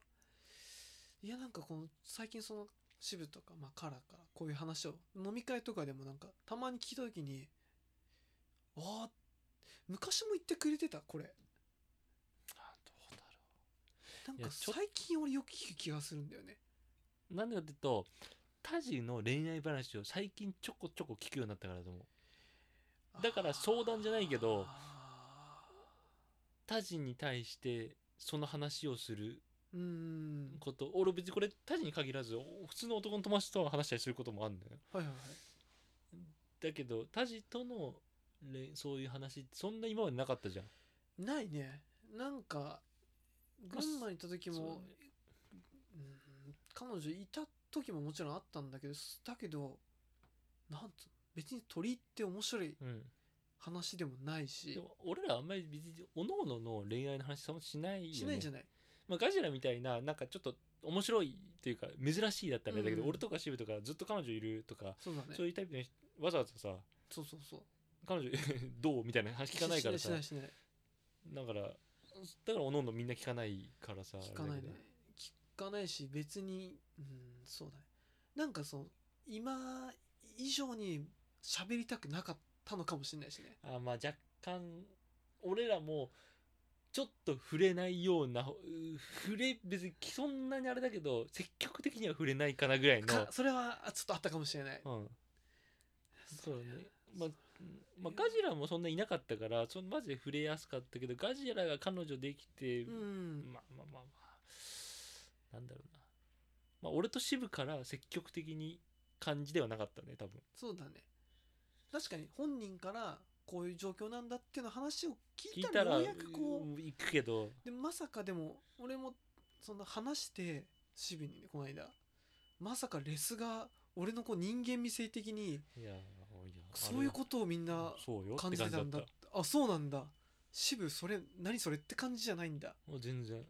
いやなんかこの最近その渋とか、まあ、カラーからこういう話を飲み会とかでもなんかたまに聞いた時にああ昔も言ってくれてたこれ。あどうだろなんか最近俺よく聞く気がするんだよね。うなんでかっていうとタジの恋愛話を最近ちょこちょこ聞くようになったからだと思う。だから相談じゃないけどあタジに対してその話をするーうーん。こと。俺別にこれタジに限らずお普通の男の友達とは話したりすることもあるんだよ。はいはいはい。だけどタジとの恋そういう話そんな今までなかったじゃん。ないね。なんか群馬に行った時も、うん彼女いた時ももちろんあったんだけどだけどなんつ別に鳥って面白いうん話でもないし。でも俺らあんまり別におののの恋愛の話そんなしないよね。しないじゃない？まあ、ガジラみたいななんかちょっと面白いっていうか珍しいだったらあれだけど、うん。俺とか渋とかずっと彼女いるとか、そうだね。そういうタイプの人わざわざさそうそうそう彼女 どうみたいな話聞かないからさ。しないしないしだからだからおのおのみんな聞かないからさ聞かないね。聞かないし別にうんそうだね。なんかそう今以上に喋りたくなかったのかもしれないしね。どあまあ若干俺らもちょっと触れないようなう触れ別にそんなにあれだけど積極的には触れないかなぐらいのかそれはあちょっとあったかもしれない。うん。そうね。まあ、まあ、ガジラもそんないなかったからそのマジで触れやすかったけどガジラが彼女できて、うん。まあまあまあまあなんだろうな。まあ俺と渋から積極的に感じではなかったね多分。そうだね。確かに本人からこういう状況なんだっていうの話を聞いたららようやくこうん行くけど。うでもまさかでも俺もその話して渋にねこの間。まさかレスが俺のこう人間味性的にいやいやそういうことをみんな感じてた。んだ。たあそうなんだ。渋それ何それって感じじゃないんだ。もう全然。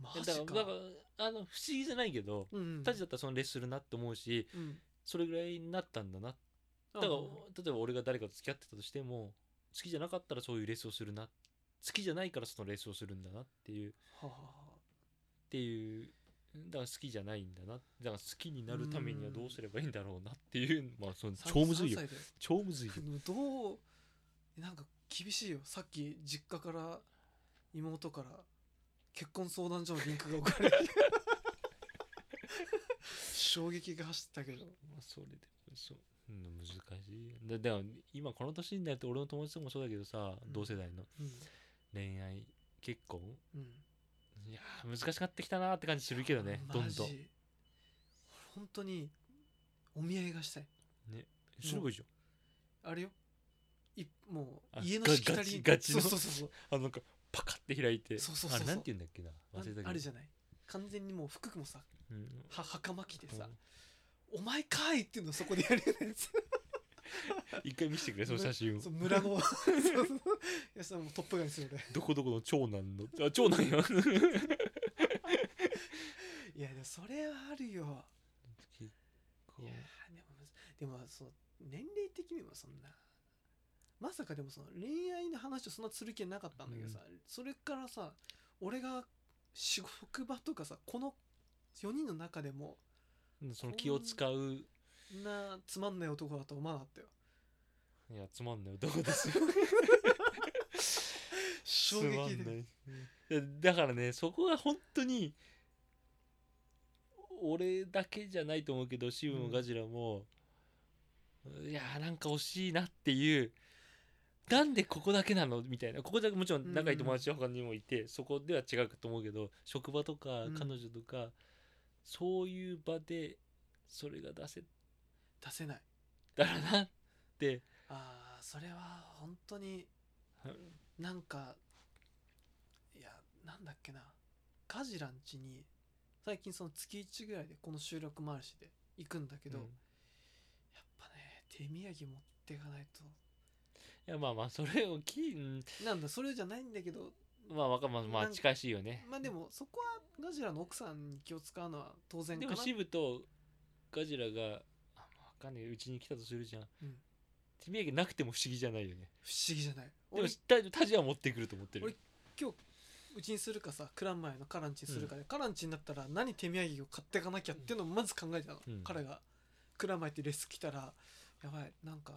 マだジか。だからあの不思議じゃないけどうんタジだったらそのレッスするなって思うしうん。それぐらいになったんだな。だから例えば俺が誰かと付き合ってたとしても好きじゃなかったらそういうレースをするな。好きじゃないからそのレースをするんだなっていう。っはあはあ。はていうだから好きじゃないんだな。だから好きになるためにはどうすればいいんだろうなっていう。まあそのあ超むずいよ。3歳だよ超むずいよ。どうなんか厳しいよ。さっき実家から妹から結婚相談所のリンクが送られて。衝撃が走ったけど。まあそれでもそう。うん難しいででも今この年になると俺の友達とかもそうだけどさ、うん。同世代のうん。恋愛結婚うんいやー難しくなってきたなーって感じするけどねどんどん。本当にお見合いがしたい。すればいいじあれよ。いもあう家のがしきたり。ガチガチの。そうそうそう あのなんかパカって開いて。そうそうそうあれなんて言うんだっけな。あ忘れたけど。あるじゃない。完全にもう服もさうん。は袴着てさうん「お前かい!」っていうのをそこでやるやつ 一回見せてくれその写真を。そう村の そうそういやトップガンですよ俺どこどこの長男の あ長男よ。いやでもそれはあるよ。結構。いやーでもでもそう年齢的にもそんな。まさかでもその恋愛の話をそんなする気なかったんだけどさ、それからさ俺が職場とかさこの4人の中でもうんその気を使うこんなつまんない男だとは思わなかったよ。いやつまんない男ですよ。衝つま撃でんない。いやだからねそこが本当に俺だけじゃないと思うけどシブもガジラも、いやーなんか惜しいなっていうなんでここだけなのみたいな。ここだけもちろん仲いい友達は他にもいて、そこでは違うと思うけど職場とかうん。彼女とか、そういう場でそれが出せ出せない。たらなって、ああそれは本当になんかいやなんだっけな。ガジラン家に最近その月1ぐらいでこの収録回しで行くんだけど、うん。やっぱね手土産持っていかないと。いやまあまあそれをき、うん。なんだそれじゃないんだけどまあわかまあまあなんか近しいよね。まあでもそこはガジラの奥さんに気を使うのは当然でもシブとガジラがかんない。うちに来たとするじゃん。うん手土産なくても不思議じゃないよね。不思議じゃないでも俺タタジは持ってくると思ってる俺。今日うちにするかさクラン前のカランチにするかで、カランチになったら何手土産を買っていかなきゃっていうのをまず考えてたの、うん彼がクラン前ってレス来たらやばいなんか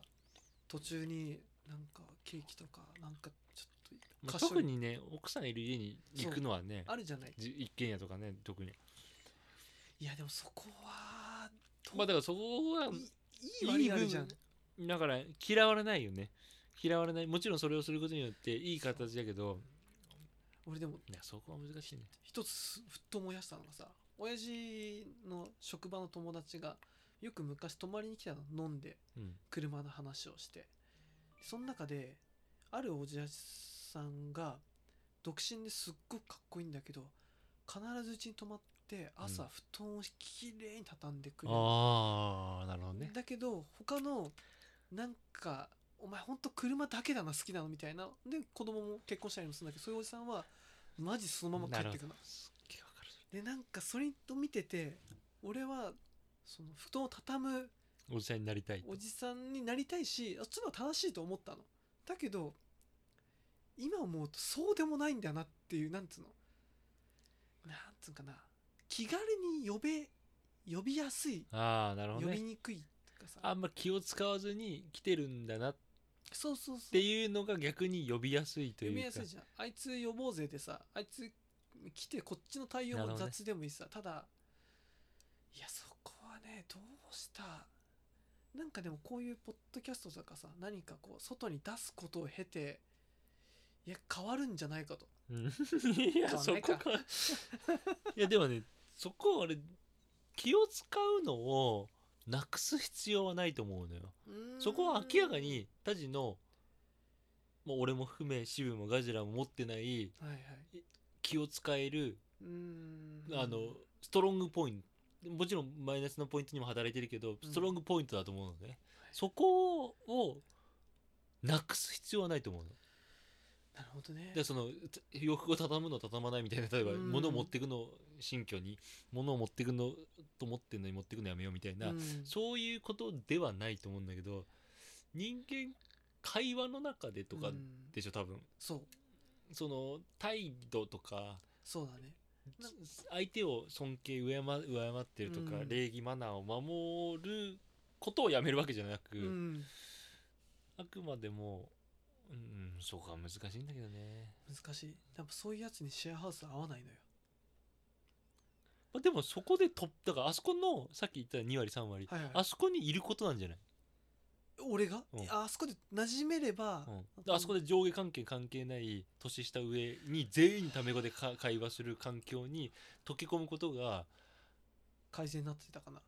途中になんかケーキとかなんかちょっとまあ特にね、奥さんいる家に行くのはね、あるじゃないじ一軒家とかね、特に。いやでもそこはまあだからそこはいいい割りあるじゃんだから嫌われないよね。嫌われない。もちろんそれをすることによっていい形だけど、俺でもいやそこは難しいね。一つふっと思い出したのがさ親父の職場の友達がよく昔泊まりに来たの飲んでうん。車の話をしてその中であるおじさんが独身ですっごくかっこいいんだけど必ずうちに泊まって朝うん。布団をきれいに畳んでくれる、ああ、なるほどね。だけど他のなんかお前ほんと車だけだな好きなのみたいな。で子供も結婚したりもするんだけどそういうおじさんはマジそのまま帰ってくの。なるほど。すっげえわかる。でなんかそれと見てて俺はその布団を畳むおじさんになりたいと。おじさんになりたいしあっちの正しいと思ったの。だけど今思うとそうでもないんだなっていうなんつうの。なんつうかな気軽に呼べ呼びやすいああなるほどね。呼びにくいとかさ。あんま気を使わずに来てるんだな。っそうそうそう。ていうのが逆に呼びやすいというか。呼びやすいじゃん。あいつ呼ぼうぜでさあいつ来てこっちの対応も雑でもいいさ、ただいやそこはねどうした？なんかでもこういうポッドキャストとかさ何かこう外に出すことを経ていや変わるんじゃないかと。うん。いやそこか いやでもねそこは俺気を使うのをなくす必要はないと思うのよ。そこは明らかにタジのもう俺も含めシブもガジラも持ってないはいはい。気を使えるあのストロングポイント。もちろんマイナスのポイントにも働いてるけどストロングポイントだと思うのね、そこをなくす必要はないと思うのなるほどね。でその洋服を畳むの畳まないみたいな例えばうん。物を持っていくの新居に物を持っていくのと思ってるのに持っていくのやめようみたいな、うん。そういうことではないと思うんだけど人間会話の中でとかうん。でしょ多分。そう。その態度とかそうだね。な相手を尊敬敬敬ってるとか、うん。礼儀マナーを守ることをやめるわけじゃなく、うん。あくまでもうんそうか難しいんだけどね、難しい。やっぱそういうやつにシェアハウス合わないのよ。まあ、でもそこでとだからあそこのさっき言った2割3割、はいはい。あそこにいることなんじゃない、俺が、うん。あそこで馴染めれば、うん。であそこで上下関係関係ない年下上に全員タメ語でか。会話する環境に溶け込むことが改善になってたかな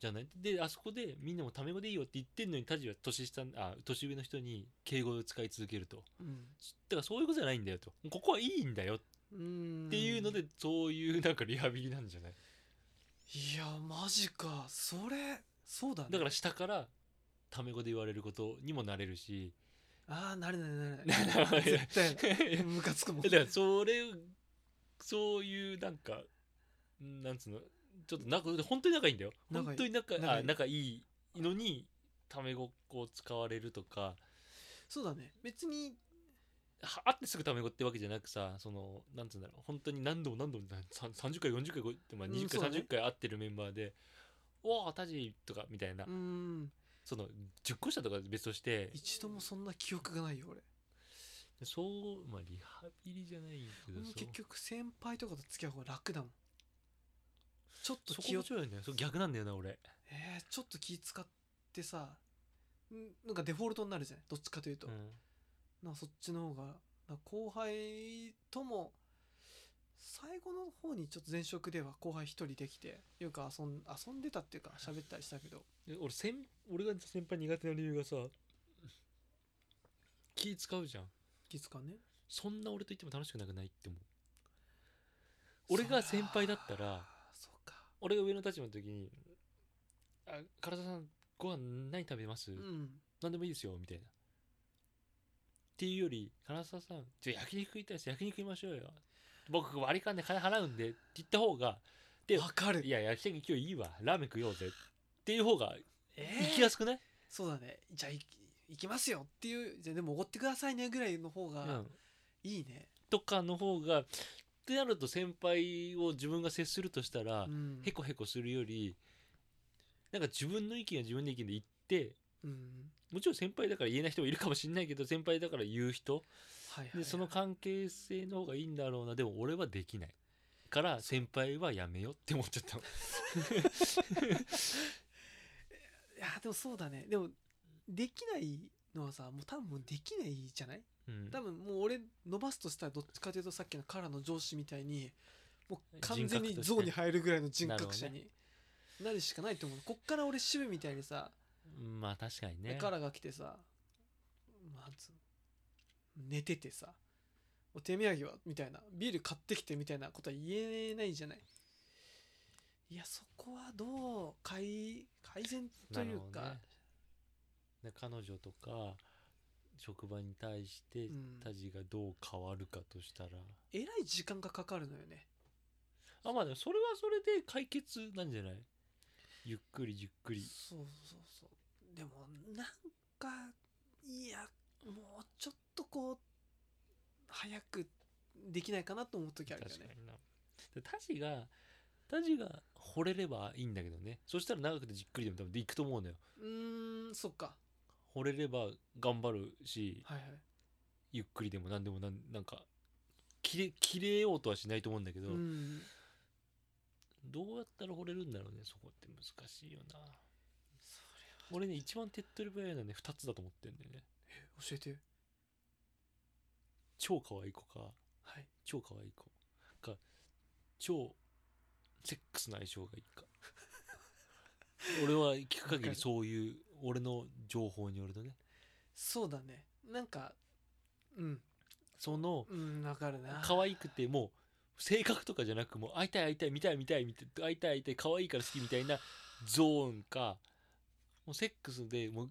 じゃない？であそこでみんなもタメ語でいいよって言ってんのにタジは年下あ年上の人に敬語を使い続けると。うん。だからそういうことじゃないんだよと。ここはいいんだよ。っていうので、そういうなんかリハビリなんじゃない？いやマジか。それそうだね。だから下からタメ語で言われることにもなれるし。ああなれないなれ ない絶対なムカつくもん。だからそれそういうなんかなんつうの？ちょっと仲本当に仲いいんだよ。本当に仲仲あ仲いいのにタメ語を使われるとか。そうだね。別には会ってすぐタメ語ってわけじゃなくさそのなんつうんだろう。本当に何度も何度もなさん30回40回って、まあ、20回、うんね。30回会ってるメンバーで「おおタジ」とかみたいな、その10個下とかは別として。一度もそんな記憶がないよ俺。そうまあリハビリじゃないけど結局先輩とかと付き合う方が楽だもんちょっとそこ気を面白いね。そう逆なんだよな俺。えー、ちょっと気使ってさんなんかデフォルトになるじゃない？どっちかというと、うん。なんかそっちの方が。なんか後輩とも最後の方にちょっと前職では後輩一人できてよく遊ん遊んでたっていうか喋ったりしたけど。で俺先俺が先輩苦手な理由がさ気使うじゃん。気づかんね。そんな俺と言っても楽しくなくないって思う。俺が先輩だったら俺が上の立場の時に「あ唐田さんご飯何食べます、うん。何でもいいですよ」みたいな。っていうより「唐田さんじゃあ焼肉食いたいです焼肉食いましょうよ。僕割り勘で金払うんで」って言った方がでわかる。いや焼肉今日いいわ。ラーメン食おうぜ。っていう方がえ行きやすくない、そうだね。じゃあ行き行きますよっていうじゃあでもおごってくださいねぐらいの方がうん、いいね。とかの方がってなると先輩を自分が接するとしたら、うん。へこへこするよりなんか自分の意見は自分の意見で言ってうん。もちろん先輩だから言えない人もいるかもしれないけど先輩だから言う人。はいはいはい。でその関係性の方がいいんだろうな。でも俺はできないから先輩はやめようって思っちゃったの。いやでもそうだね。でもできないのはさもう多分もうできないじゃない？うん。多分もう俺伸ばすとしたらどっちかというとさっきのカラの上司みたいにもう完全に像に入るぐらいの人格者になるしかないと思うこっから俺守備みたいにさ、まあ確かにね。カラが来てさまず寝ててさ「お手土産は?」みたいなビール買ってきてみたいなことは言えないじゃない。いやそこはどう改改善というか、なるほどね。で彼女とか職場に対してうん。タジがどう変わるかとしたら、えらい時間がかかるのよね。あまあでもそれはそれで解決なんじゃない？ゆっくりゆっくり。そうそうそう。でもなんかいやもうちょっとこう早くできないかなと思う時あるよね。確かにな。でタジがタジが惚れればいいんだけどね。そしたら長くてじっくりでも多分でいくと思うのよ。うーんそっか惚れれば頑張るしはいはい。ゆっくりでも何でもなんなんか切れ切れようとはしないと思うんだけど、うん。どうやったら惚れるんだろうねそこって難しいよな。そ俺ね一番手っ取り早いのはね2つだと思ってんだよね。れ教えて。超可愛い子かはい。超可愛い子。か超セックスの相性がいいか。俺は聞く限りそういう俺の情報によるとね。そうだね。なんかうん。そのうんわかるな。可愛くてもう性格とかじゃなくもう会いたい会いたい見たい見たい見たい会いたい会いたい可愛いから好きみたいなゾーンかもうセックスでも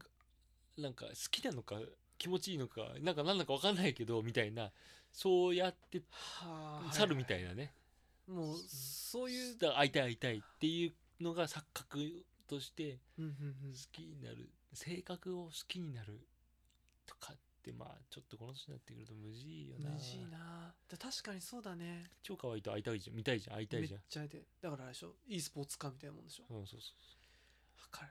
うなんか好きなのか気持ちいいのかなんか何だか分かんないけどみたいなそうやってはあ去るみたいなね。もうそういうだから会いたい会いたいっていうのが錯覚として好きになる性格を好きになるとかってまあちょっとこの年になってくると無事いよな。むずいな。だ確かにそうだね。超可愛いと会いたいじゃん。見たいじゃん。会いためっいじゃん。ちゃでだからあれでしょ？e スポーツカーみたいなもんでしょ？うんそうそう。確か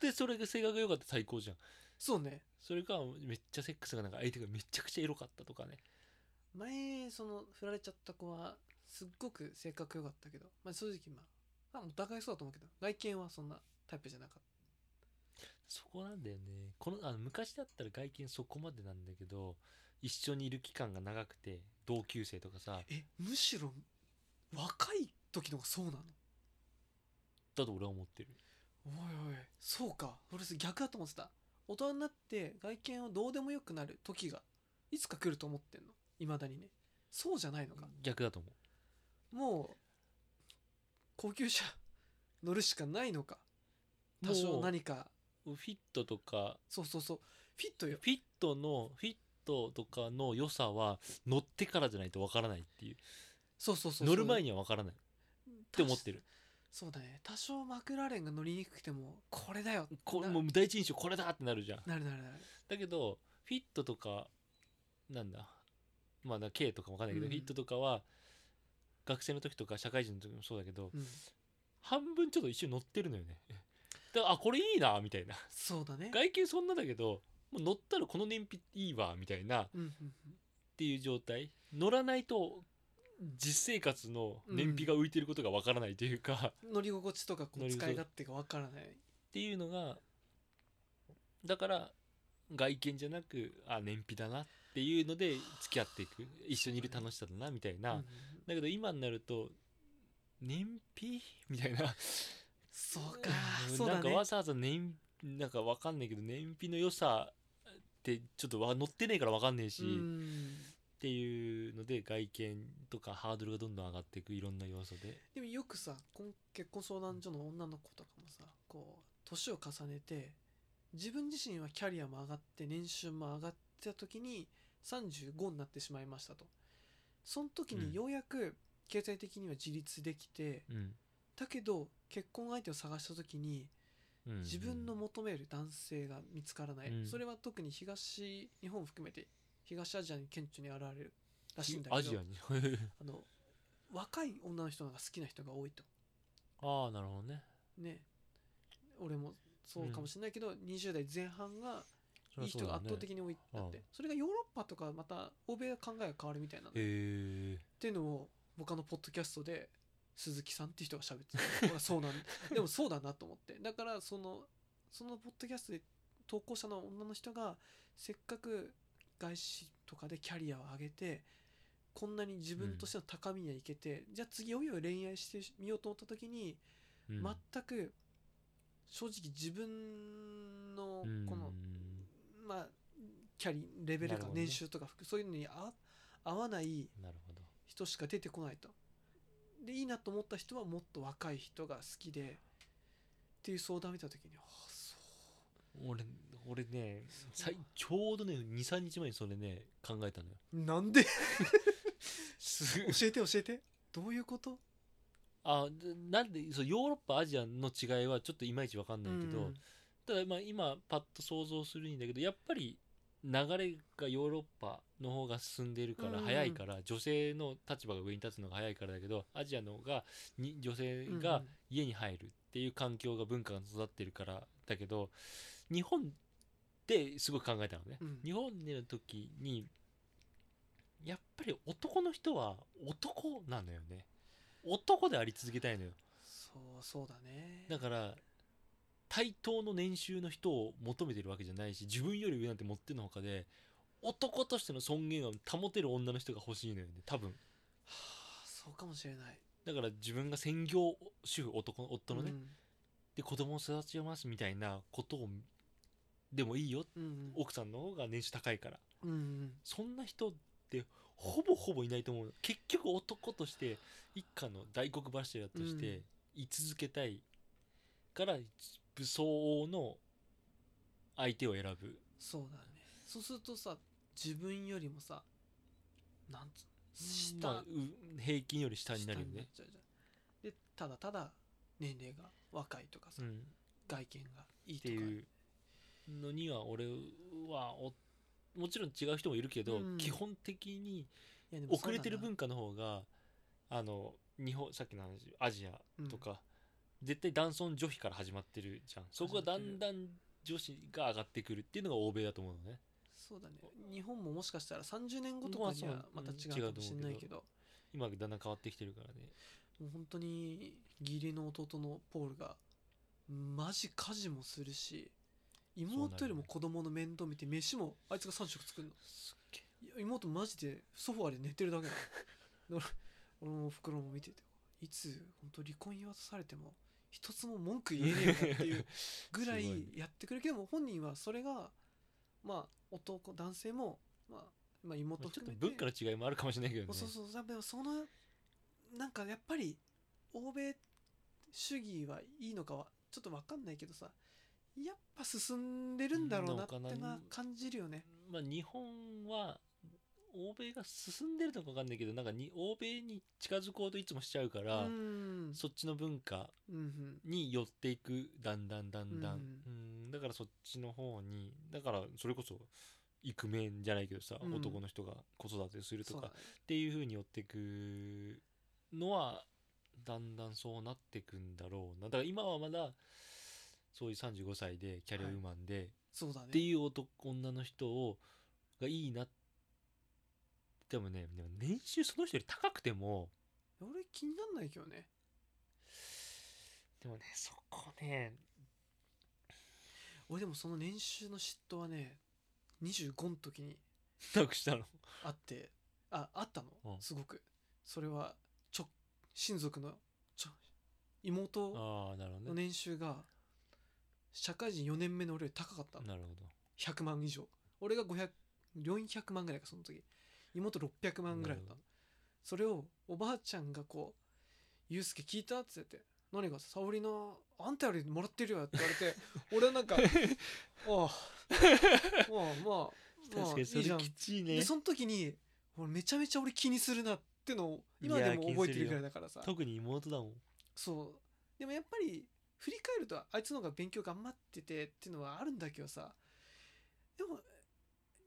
でそれが性格が良かったら最高じゃん。そうね。それかめっちゃセックスがなんか相手がめちゃくちゃエロかったとかね。前その振られちゃった子はすっごく性格良かったけど、まあ、正直まあ、まあ、お互いそうだと思うけど。外見はそんなタイプじゃなかっそこなんだよね。このあの昔だったら外見そこまでなんだけど一緒にいる期間が長くて同級生とかさ。たえむしろ若い時の方がそうなの？だと俺は思ってる。おいおい。そうか。俺逆だと思ってた。大人になって外見をどうでもよくなる時がいつか来ると思ってんの。いまだにね。そうじゃないのか、逆だと思う。もう高級車乗るしかないのか。多も少う何かフィットとか。そうそうそう。フィットよ。フィットのフィットとかの良さは乗ってからじゃないとわからないっていう。そうそうそう乗る前ににはわからない。って思ってる。そうだね。多少マクラーレンが乗りにくくてもこれだよ。なこれもう第一印象これだってなるじゃん。なるなるなる。だけどフィットとかなんだ。まあな K とかもわかんないけど、うん。フィットとかは学生の時とか社会人の時もそうだけどうん。半分ちょっと一緒に乗ってるのよね。だからあこれいいなみたいな。そうだね。外見そんなだけどもう乗ったらこの燃費いいわみたいなっうんうん。ていう状態。乗らないと実生活の燃費が浮いてることがわからないというか、うん。乗り心地とかこう使い勝手がわからない。っていうのがだから外見じゃなくあ燃費だなっていうので付き合っていく。一緒にいる楽しさだなみたいな、うんだけど今になると燃費みたいな。そうか。うん。そうだね。なんかわざわざ燃なんかわかんないけど燃費の良さってちょっとわ乗ってねえからわかんねえし、うん。っていうので外見とかハードルがどんどん上がっていくいろんな要素で。でもよくさ結婚相談所の女の子とかもさこう年を重ねて自分自身はキャリアも上がって年収も上がってた時に35になってしまいましたとその時うん。にようやく経済的には自立できて、うん。だけど結婚相手を探した時にうん。自分の求める男性が見つからない、うん。それは特に東日本を含めて東アジアに顕著に現れるらしいんだけどアジアに。あの若い女の人が好きな人が多いと。ああなるほどね。ね。俺もそうかもしれないけど、20代前半がいい人が圧倒的に多いって。うん。それがヨーロッパとかまた欧米は考えが変わるみたいなのっていうのを僕あのポッドキャストで鈴木さんっていう人が喋ってた。そうなんで。もそうだなと思って。だからそのそのポッドキャストで投稿者の女の人がせっかく外資とかでキャリアを上げてこんなに自分としての高みにはいけて、じゃあ次いよいよ恋愛してみようと思った時にうん。全く正直自分のうん。この、まあキャリレベルかなるほどね。年収とか服そういうのに合合わないなるほど。人しか出てこないと。でいいなと思った人はもっと若い人が好きでっていう相談を見た時にああそ俺俺ねさいちょうどね23日前にそれね考えたのよ。うなんで？す教えて教えて。どういうこと？あでなんでそうヨーロッパアジアの違いはちょっといまいち分かんないけど、うんただまあ今パッと想像するんだけどやっぱり流れがヨーロッパの方が進んでるからうん。早いから、女性の立場が上に立つのが早いからだけどアジアの方がに女性が家に入るっていう環境が文化が育ってるからだけど日本ですごく考えたのね、うん。日本での時にやっぱり男の人は男なのよね。男であり続けたいのよ。そうそうだね。だから対等の年収の人を求めてるわけじゃないし自分より上なんて持ってのほかで男としての尊厳を保てる女の人が欲しいのよね多分。はあそうかもしれない。だから自分が専業主婦男夫のね、うん。で子供を育ちますみたいなことをでもいいよ。うんうん。奥さんの方が年収高いから。うんうん。そんな人ってほぼほぼいないと思う結局男として一家の大黒柱として居続けたいから武装王の相手を選ぶ。そうだね。そうするとさ自分よりもさなんつ下、まあ、う平均より下になるよね。でただただ年齢が若いとかさ、うん、っ外見がいいとか。ていうのには俺はおもちろん違う人もいるけど、うん。基本的に遅れてる文化の方があの日本さっきの話アジアとか、絶対男尊女卑から始まってるじゃん。そこがだんだん女子が上がってくるっていうのが欧米だと思うのね。そうだね。日本ももしかしたら30年後とかにはまた違うかもしれないけど、今だんだん変わってきてるからね。もう本当に義理の弟のポールがマジ家事もするし妹よりも子供の面倒見て飯もあいつが3食作るの。すっげ妹マジでソファーで寝てるだけだ 俺俺もおふくろも見てて。いつ本当離婚言わされても一つも文句言えねえよなっていうぐらい いやってくれるけども本人はそれがまあ男男性も、まあ、まあ妹まあちょっと文化の違いもあるかもしれないけどねそうそう。でもそのなんかやっぱり欧米主義はいいのかはちょっと分かんないけどさやっぱ進んでるんだろうなってうんな感じるよね。まあ日本は欧米が進んでるのか分かんないけどなんかに欧米に近づこうといつもしちゃうから、うん。そっちの文化に寄っていくだんだんだんだん、うん。うん。だからそっちの方にだからそれこそイクメンじゃないけどさ、うん。男の人が子育てするとかっていう風に寄っていくのはだんだんそうなっていくんだろうな。だから今はまだそういう35歳でキャリアウーマンで、そうだね。っていう男女の人をがいいなでもねでも年収その人より高くても俺気になんないけどね。でもねそこね俺でもその年収の嫉妬はね25の時になくしたの？あってああったの、うん。すごく。それはちょ親族のちょ妹ああなるほどのね年収が社会人4年目の俺より高かったの。なるほ100万以上。俺が500 400万ぐらいかその時妹600万ぐらいだった。それをおばあちゃんがこう「ゆうすけ聞いた?」っつって「何が？沙織のあんたよりもらってるよ」って言われて 俺はなんか「ああまあまあどまあ 確かにそれいいじゃん」きついねでその時に俺めちゃめちゃ俺気にするなってのを今でも覚えてるぐらいだからさ。特に妹だもん。そう。でもやっぱり振り返るとあいつの方が勉強頑張っててっていうのはあるんだけどさ。でも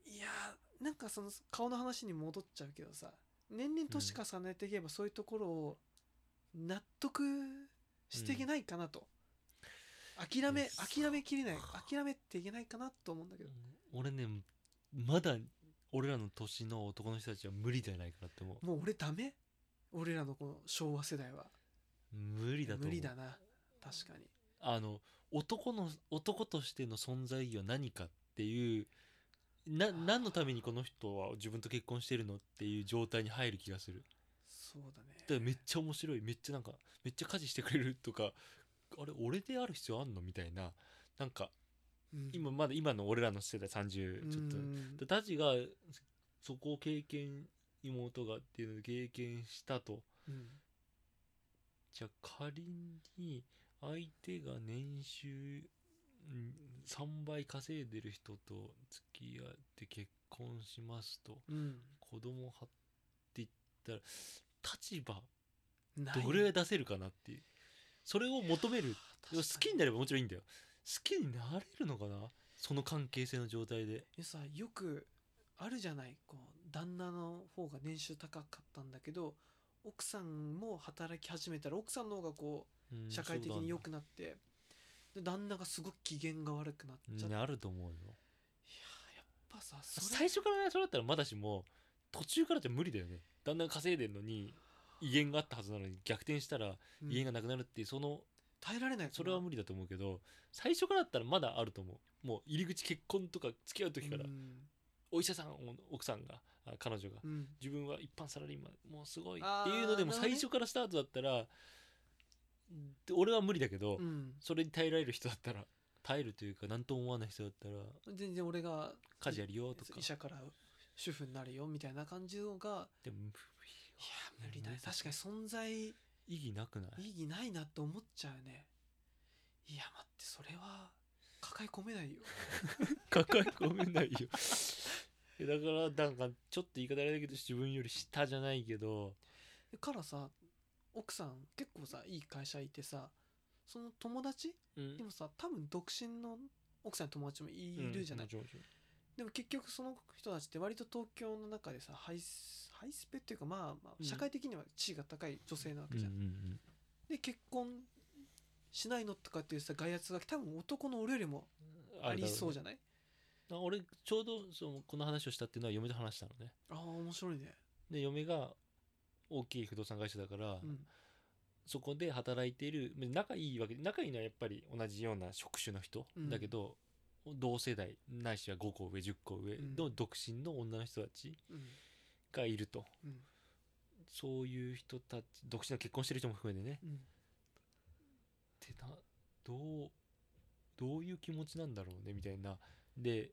いやなんかその顔の話に戻っちゃうけどさ年々年重ねていけばそういうところを納得していけないかなと、諦めうん。諦めきれない。諦めていけないかなと思うんだけど。俺ねまだ俺らの年の男の人たちは無理じゃないかなって思う。もう俺ダメ？俺らのこの昭和世代は。無理だと思う。無理だな。確かに。あの男の男としての存在意義は何かっていうな何のためにこの人は自分と結婚してるのっていう状態に入る気がする。そうだね。だからめっちゃ面白い。めっちゃなんかめっちゃ家事してくれるとかあれ俺である必要あんのみたいな。なんかうん。今まだ今の俺らの世代30ちょっと。たちがそこを経験妹がっていうので経験したと。うん。じゃあ仮に相手が年収うん3倍稼いでる人と付き合って結婚しますとうん。子供はって言ったら立場どれ出せるかなっていう。それを求める。好きになればもちろんいいんだよ。好きになれるのかな？その関係性の状態で。でさよくあるじゃない。こう旦那の方が年収高かったんだけど奥さんも働き始めたら奥さんの方がこう社会的に良くななってで旦那がすごく機嫌が悪くなっちゃって、いやあると思うよ。やっぱさ最初からそれだったらまだしも途中からじゃ無理だよね。だんだん稼いでんのに威厳があったはずなのに逆転したらうん。威厳がなくなるっていうその耐えられないそれは無理だと思うけど最初からだったらまだあると思う。もう入り口結婚とか付き合う時からうん。お医者さん奥さんがあ彼女がうん。自分は一般サラリーマンもうすごいっていうのでも最初からスタートだったらで俺は無理だけどうん。それに耐えられる人だったら耐えるというか何とも思わない人だったら全然俺が家事やるよとか。医者から主婦になるよみたいな感じのがでもいや無理だね。確かに存在意義なくない？意義ないなって思っちゃうね。いや待ってそれは抱え込めないよ。抱え込めないよ。だからなんかちょっと言い方あれだけど自分より下じゃないけど。だからさ奥さん結構さいい会社いてさその友達？うん。でもさ多分独身の奥さんの友達もいるじゃない、うんでも結局その人たちって割と東京の中でさハイスハイスペっていうかまあまあうん。社会的には地位が高い女性なわけじゃん、うんうんで結婚しないのとかっていうさ外圧が多分男の俺よりもうんありそうじゃゃない？俺ちょうどそのこの話をしたっていうのは嫁と話したのね。ああ面白いね。で嫁が大きい不動産会社だから、うん。そこで働いている仲いいわけ仲いいのはやっぱり同じような職種の人、うん。だけど同世代ないしは5個上10個上うん。の独身の女の人たちうん。がいると、うん。そういう人たち独身の結婚してる人も含めてね。うん。ってなどうどういう気持ちなんだろうねみたいな。で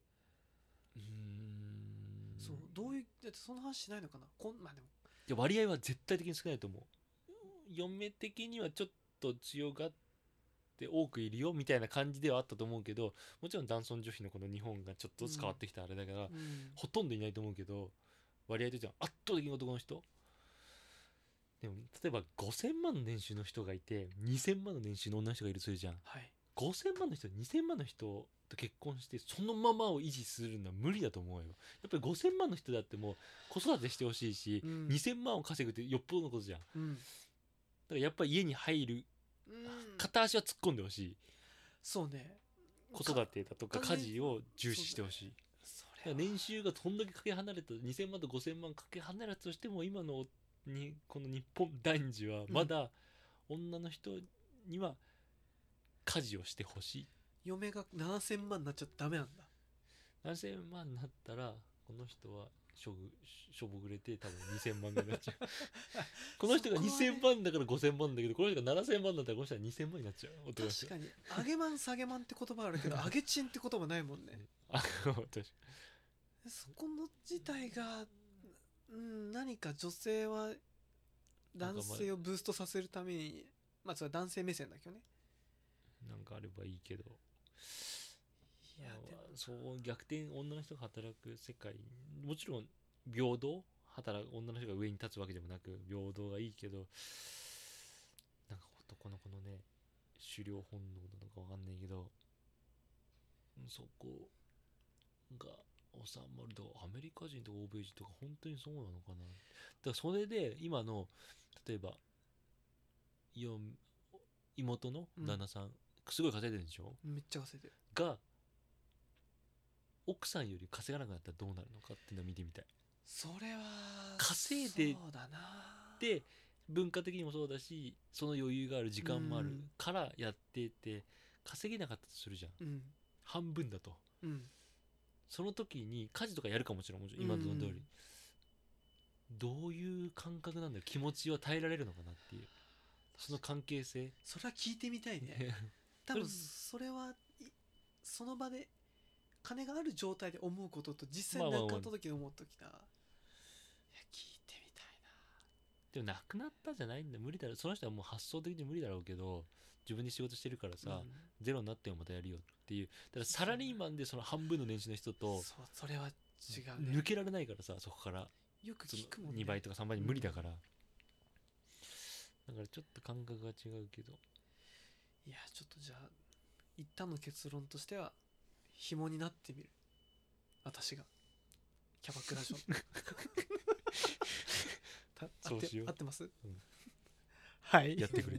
うーん。そうどういうだってその話しないのかな。こんまあでもいや割合は絶対的に少ないと思う。嫁的にはちょっと強がって多くいるよみたいな感じではあったと思うけどもちろん男尊女卑のこの日本がちょっとずつ変わってきたあれだから、うん。ほとんどいないと思うけど割合としては圧倒的に男の人。でも例えば5000万の年収の人がいて2000万の年収の女の人がいるとするじゃん。はい。5000万の人2000万の人と結婚してそのままを維持するのは無理だと思うよ。やっぱり5000万の人だってもう子育てしてほしいし、うん。2000万を稼ぐってよっぽどのことじゃん。だかうんらやっぱり家に入るうん。片足は突っ込んでほしい。そうね。子育てだとかか家事を重視してほしい。そだから年収がどんだけかけ離れた2000万と5000万かけ離れたとしても今のにこの日本男児はまだ女の人には家事をしてほしい、嫁が7000万になっちゃダメなんだ。7000 万になったらこの人はしょぐしょぼぐれて多分2000万ぐらいになっちゃう。この人がそこはね2000万だから5000万だけどこの人が7000万だったらこの人は2000万になっちゃう。確かに。上げマン下げマンって言葉あるけど上げチンって言葉ないもんね。あ確かそこの自体が、うん、何か女性は男性をブーストさせるためにまあそれは男性目線だけどね。なんかあればいいけどいやでもそう逆転女の人が働く世界もちろん平等働く女の人が上に立つわけでもなく平等がいいけどなんか男の子のね狩猟本能なのかわかんないけどそこが収まるだからアメリカ人とか欧米人とか本当にそうなのかな。だからそれで今の例えば妹の旦那さん、すごい稼いでるんでしょ？めっちゃ稼いでる。が奥さんより稼がなくなったらどうなるのかっていうのを見てみたい。それは稼いでそうだな。で文化的にもそうだしその余裕がある時間もあるうん。からやってて稼げなかったとするじゃん。うん。半分だと。うん。その時に家事とかやるかもちろんもちろん今の通り、うんどういう感覚なんだよ？気持ちは耐えられるのかなっていう。その関係性。それは聞いてみたいね 多分それはいその場で金がある状態で思うことと実際にまあまあまあ。なかった時に思う時だ、いや聞いてみたいでもなくなったじゃないんだ無理だろ。その人はもう発想的に無理だろうけど自分で仕事してるからな、さ、うん。ゼロになってもまたやるよっていう。だからサラリーマンでその半分の年収の人とそうそれは違う抜ねけられないからさそこから。よく聞くもんね。2倍とか3倍に無理だから、だからちょっと感覚が違うけどいやちょっとじゃあ一旦の結論としては紐になってみる。私が。キャバクラ嬢 た合って合ってます、ん。はい。やってくれ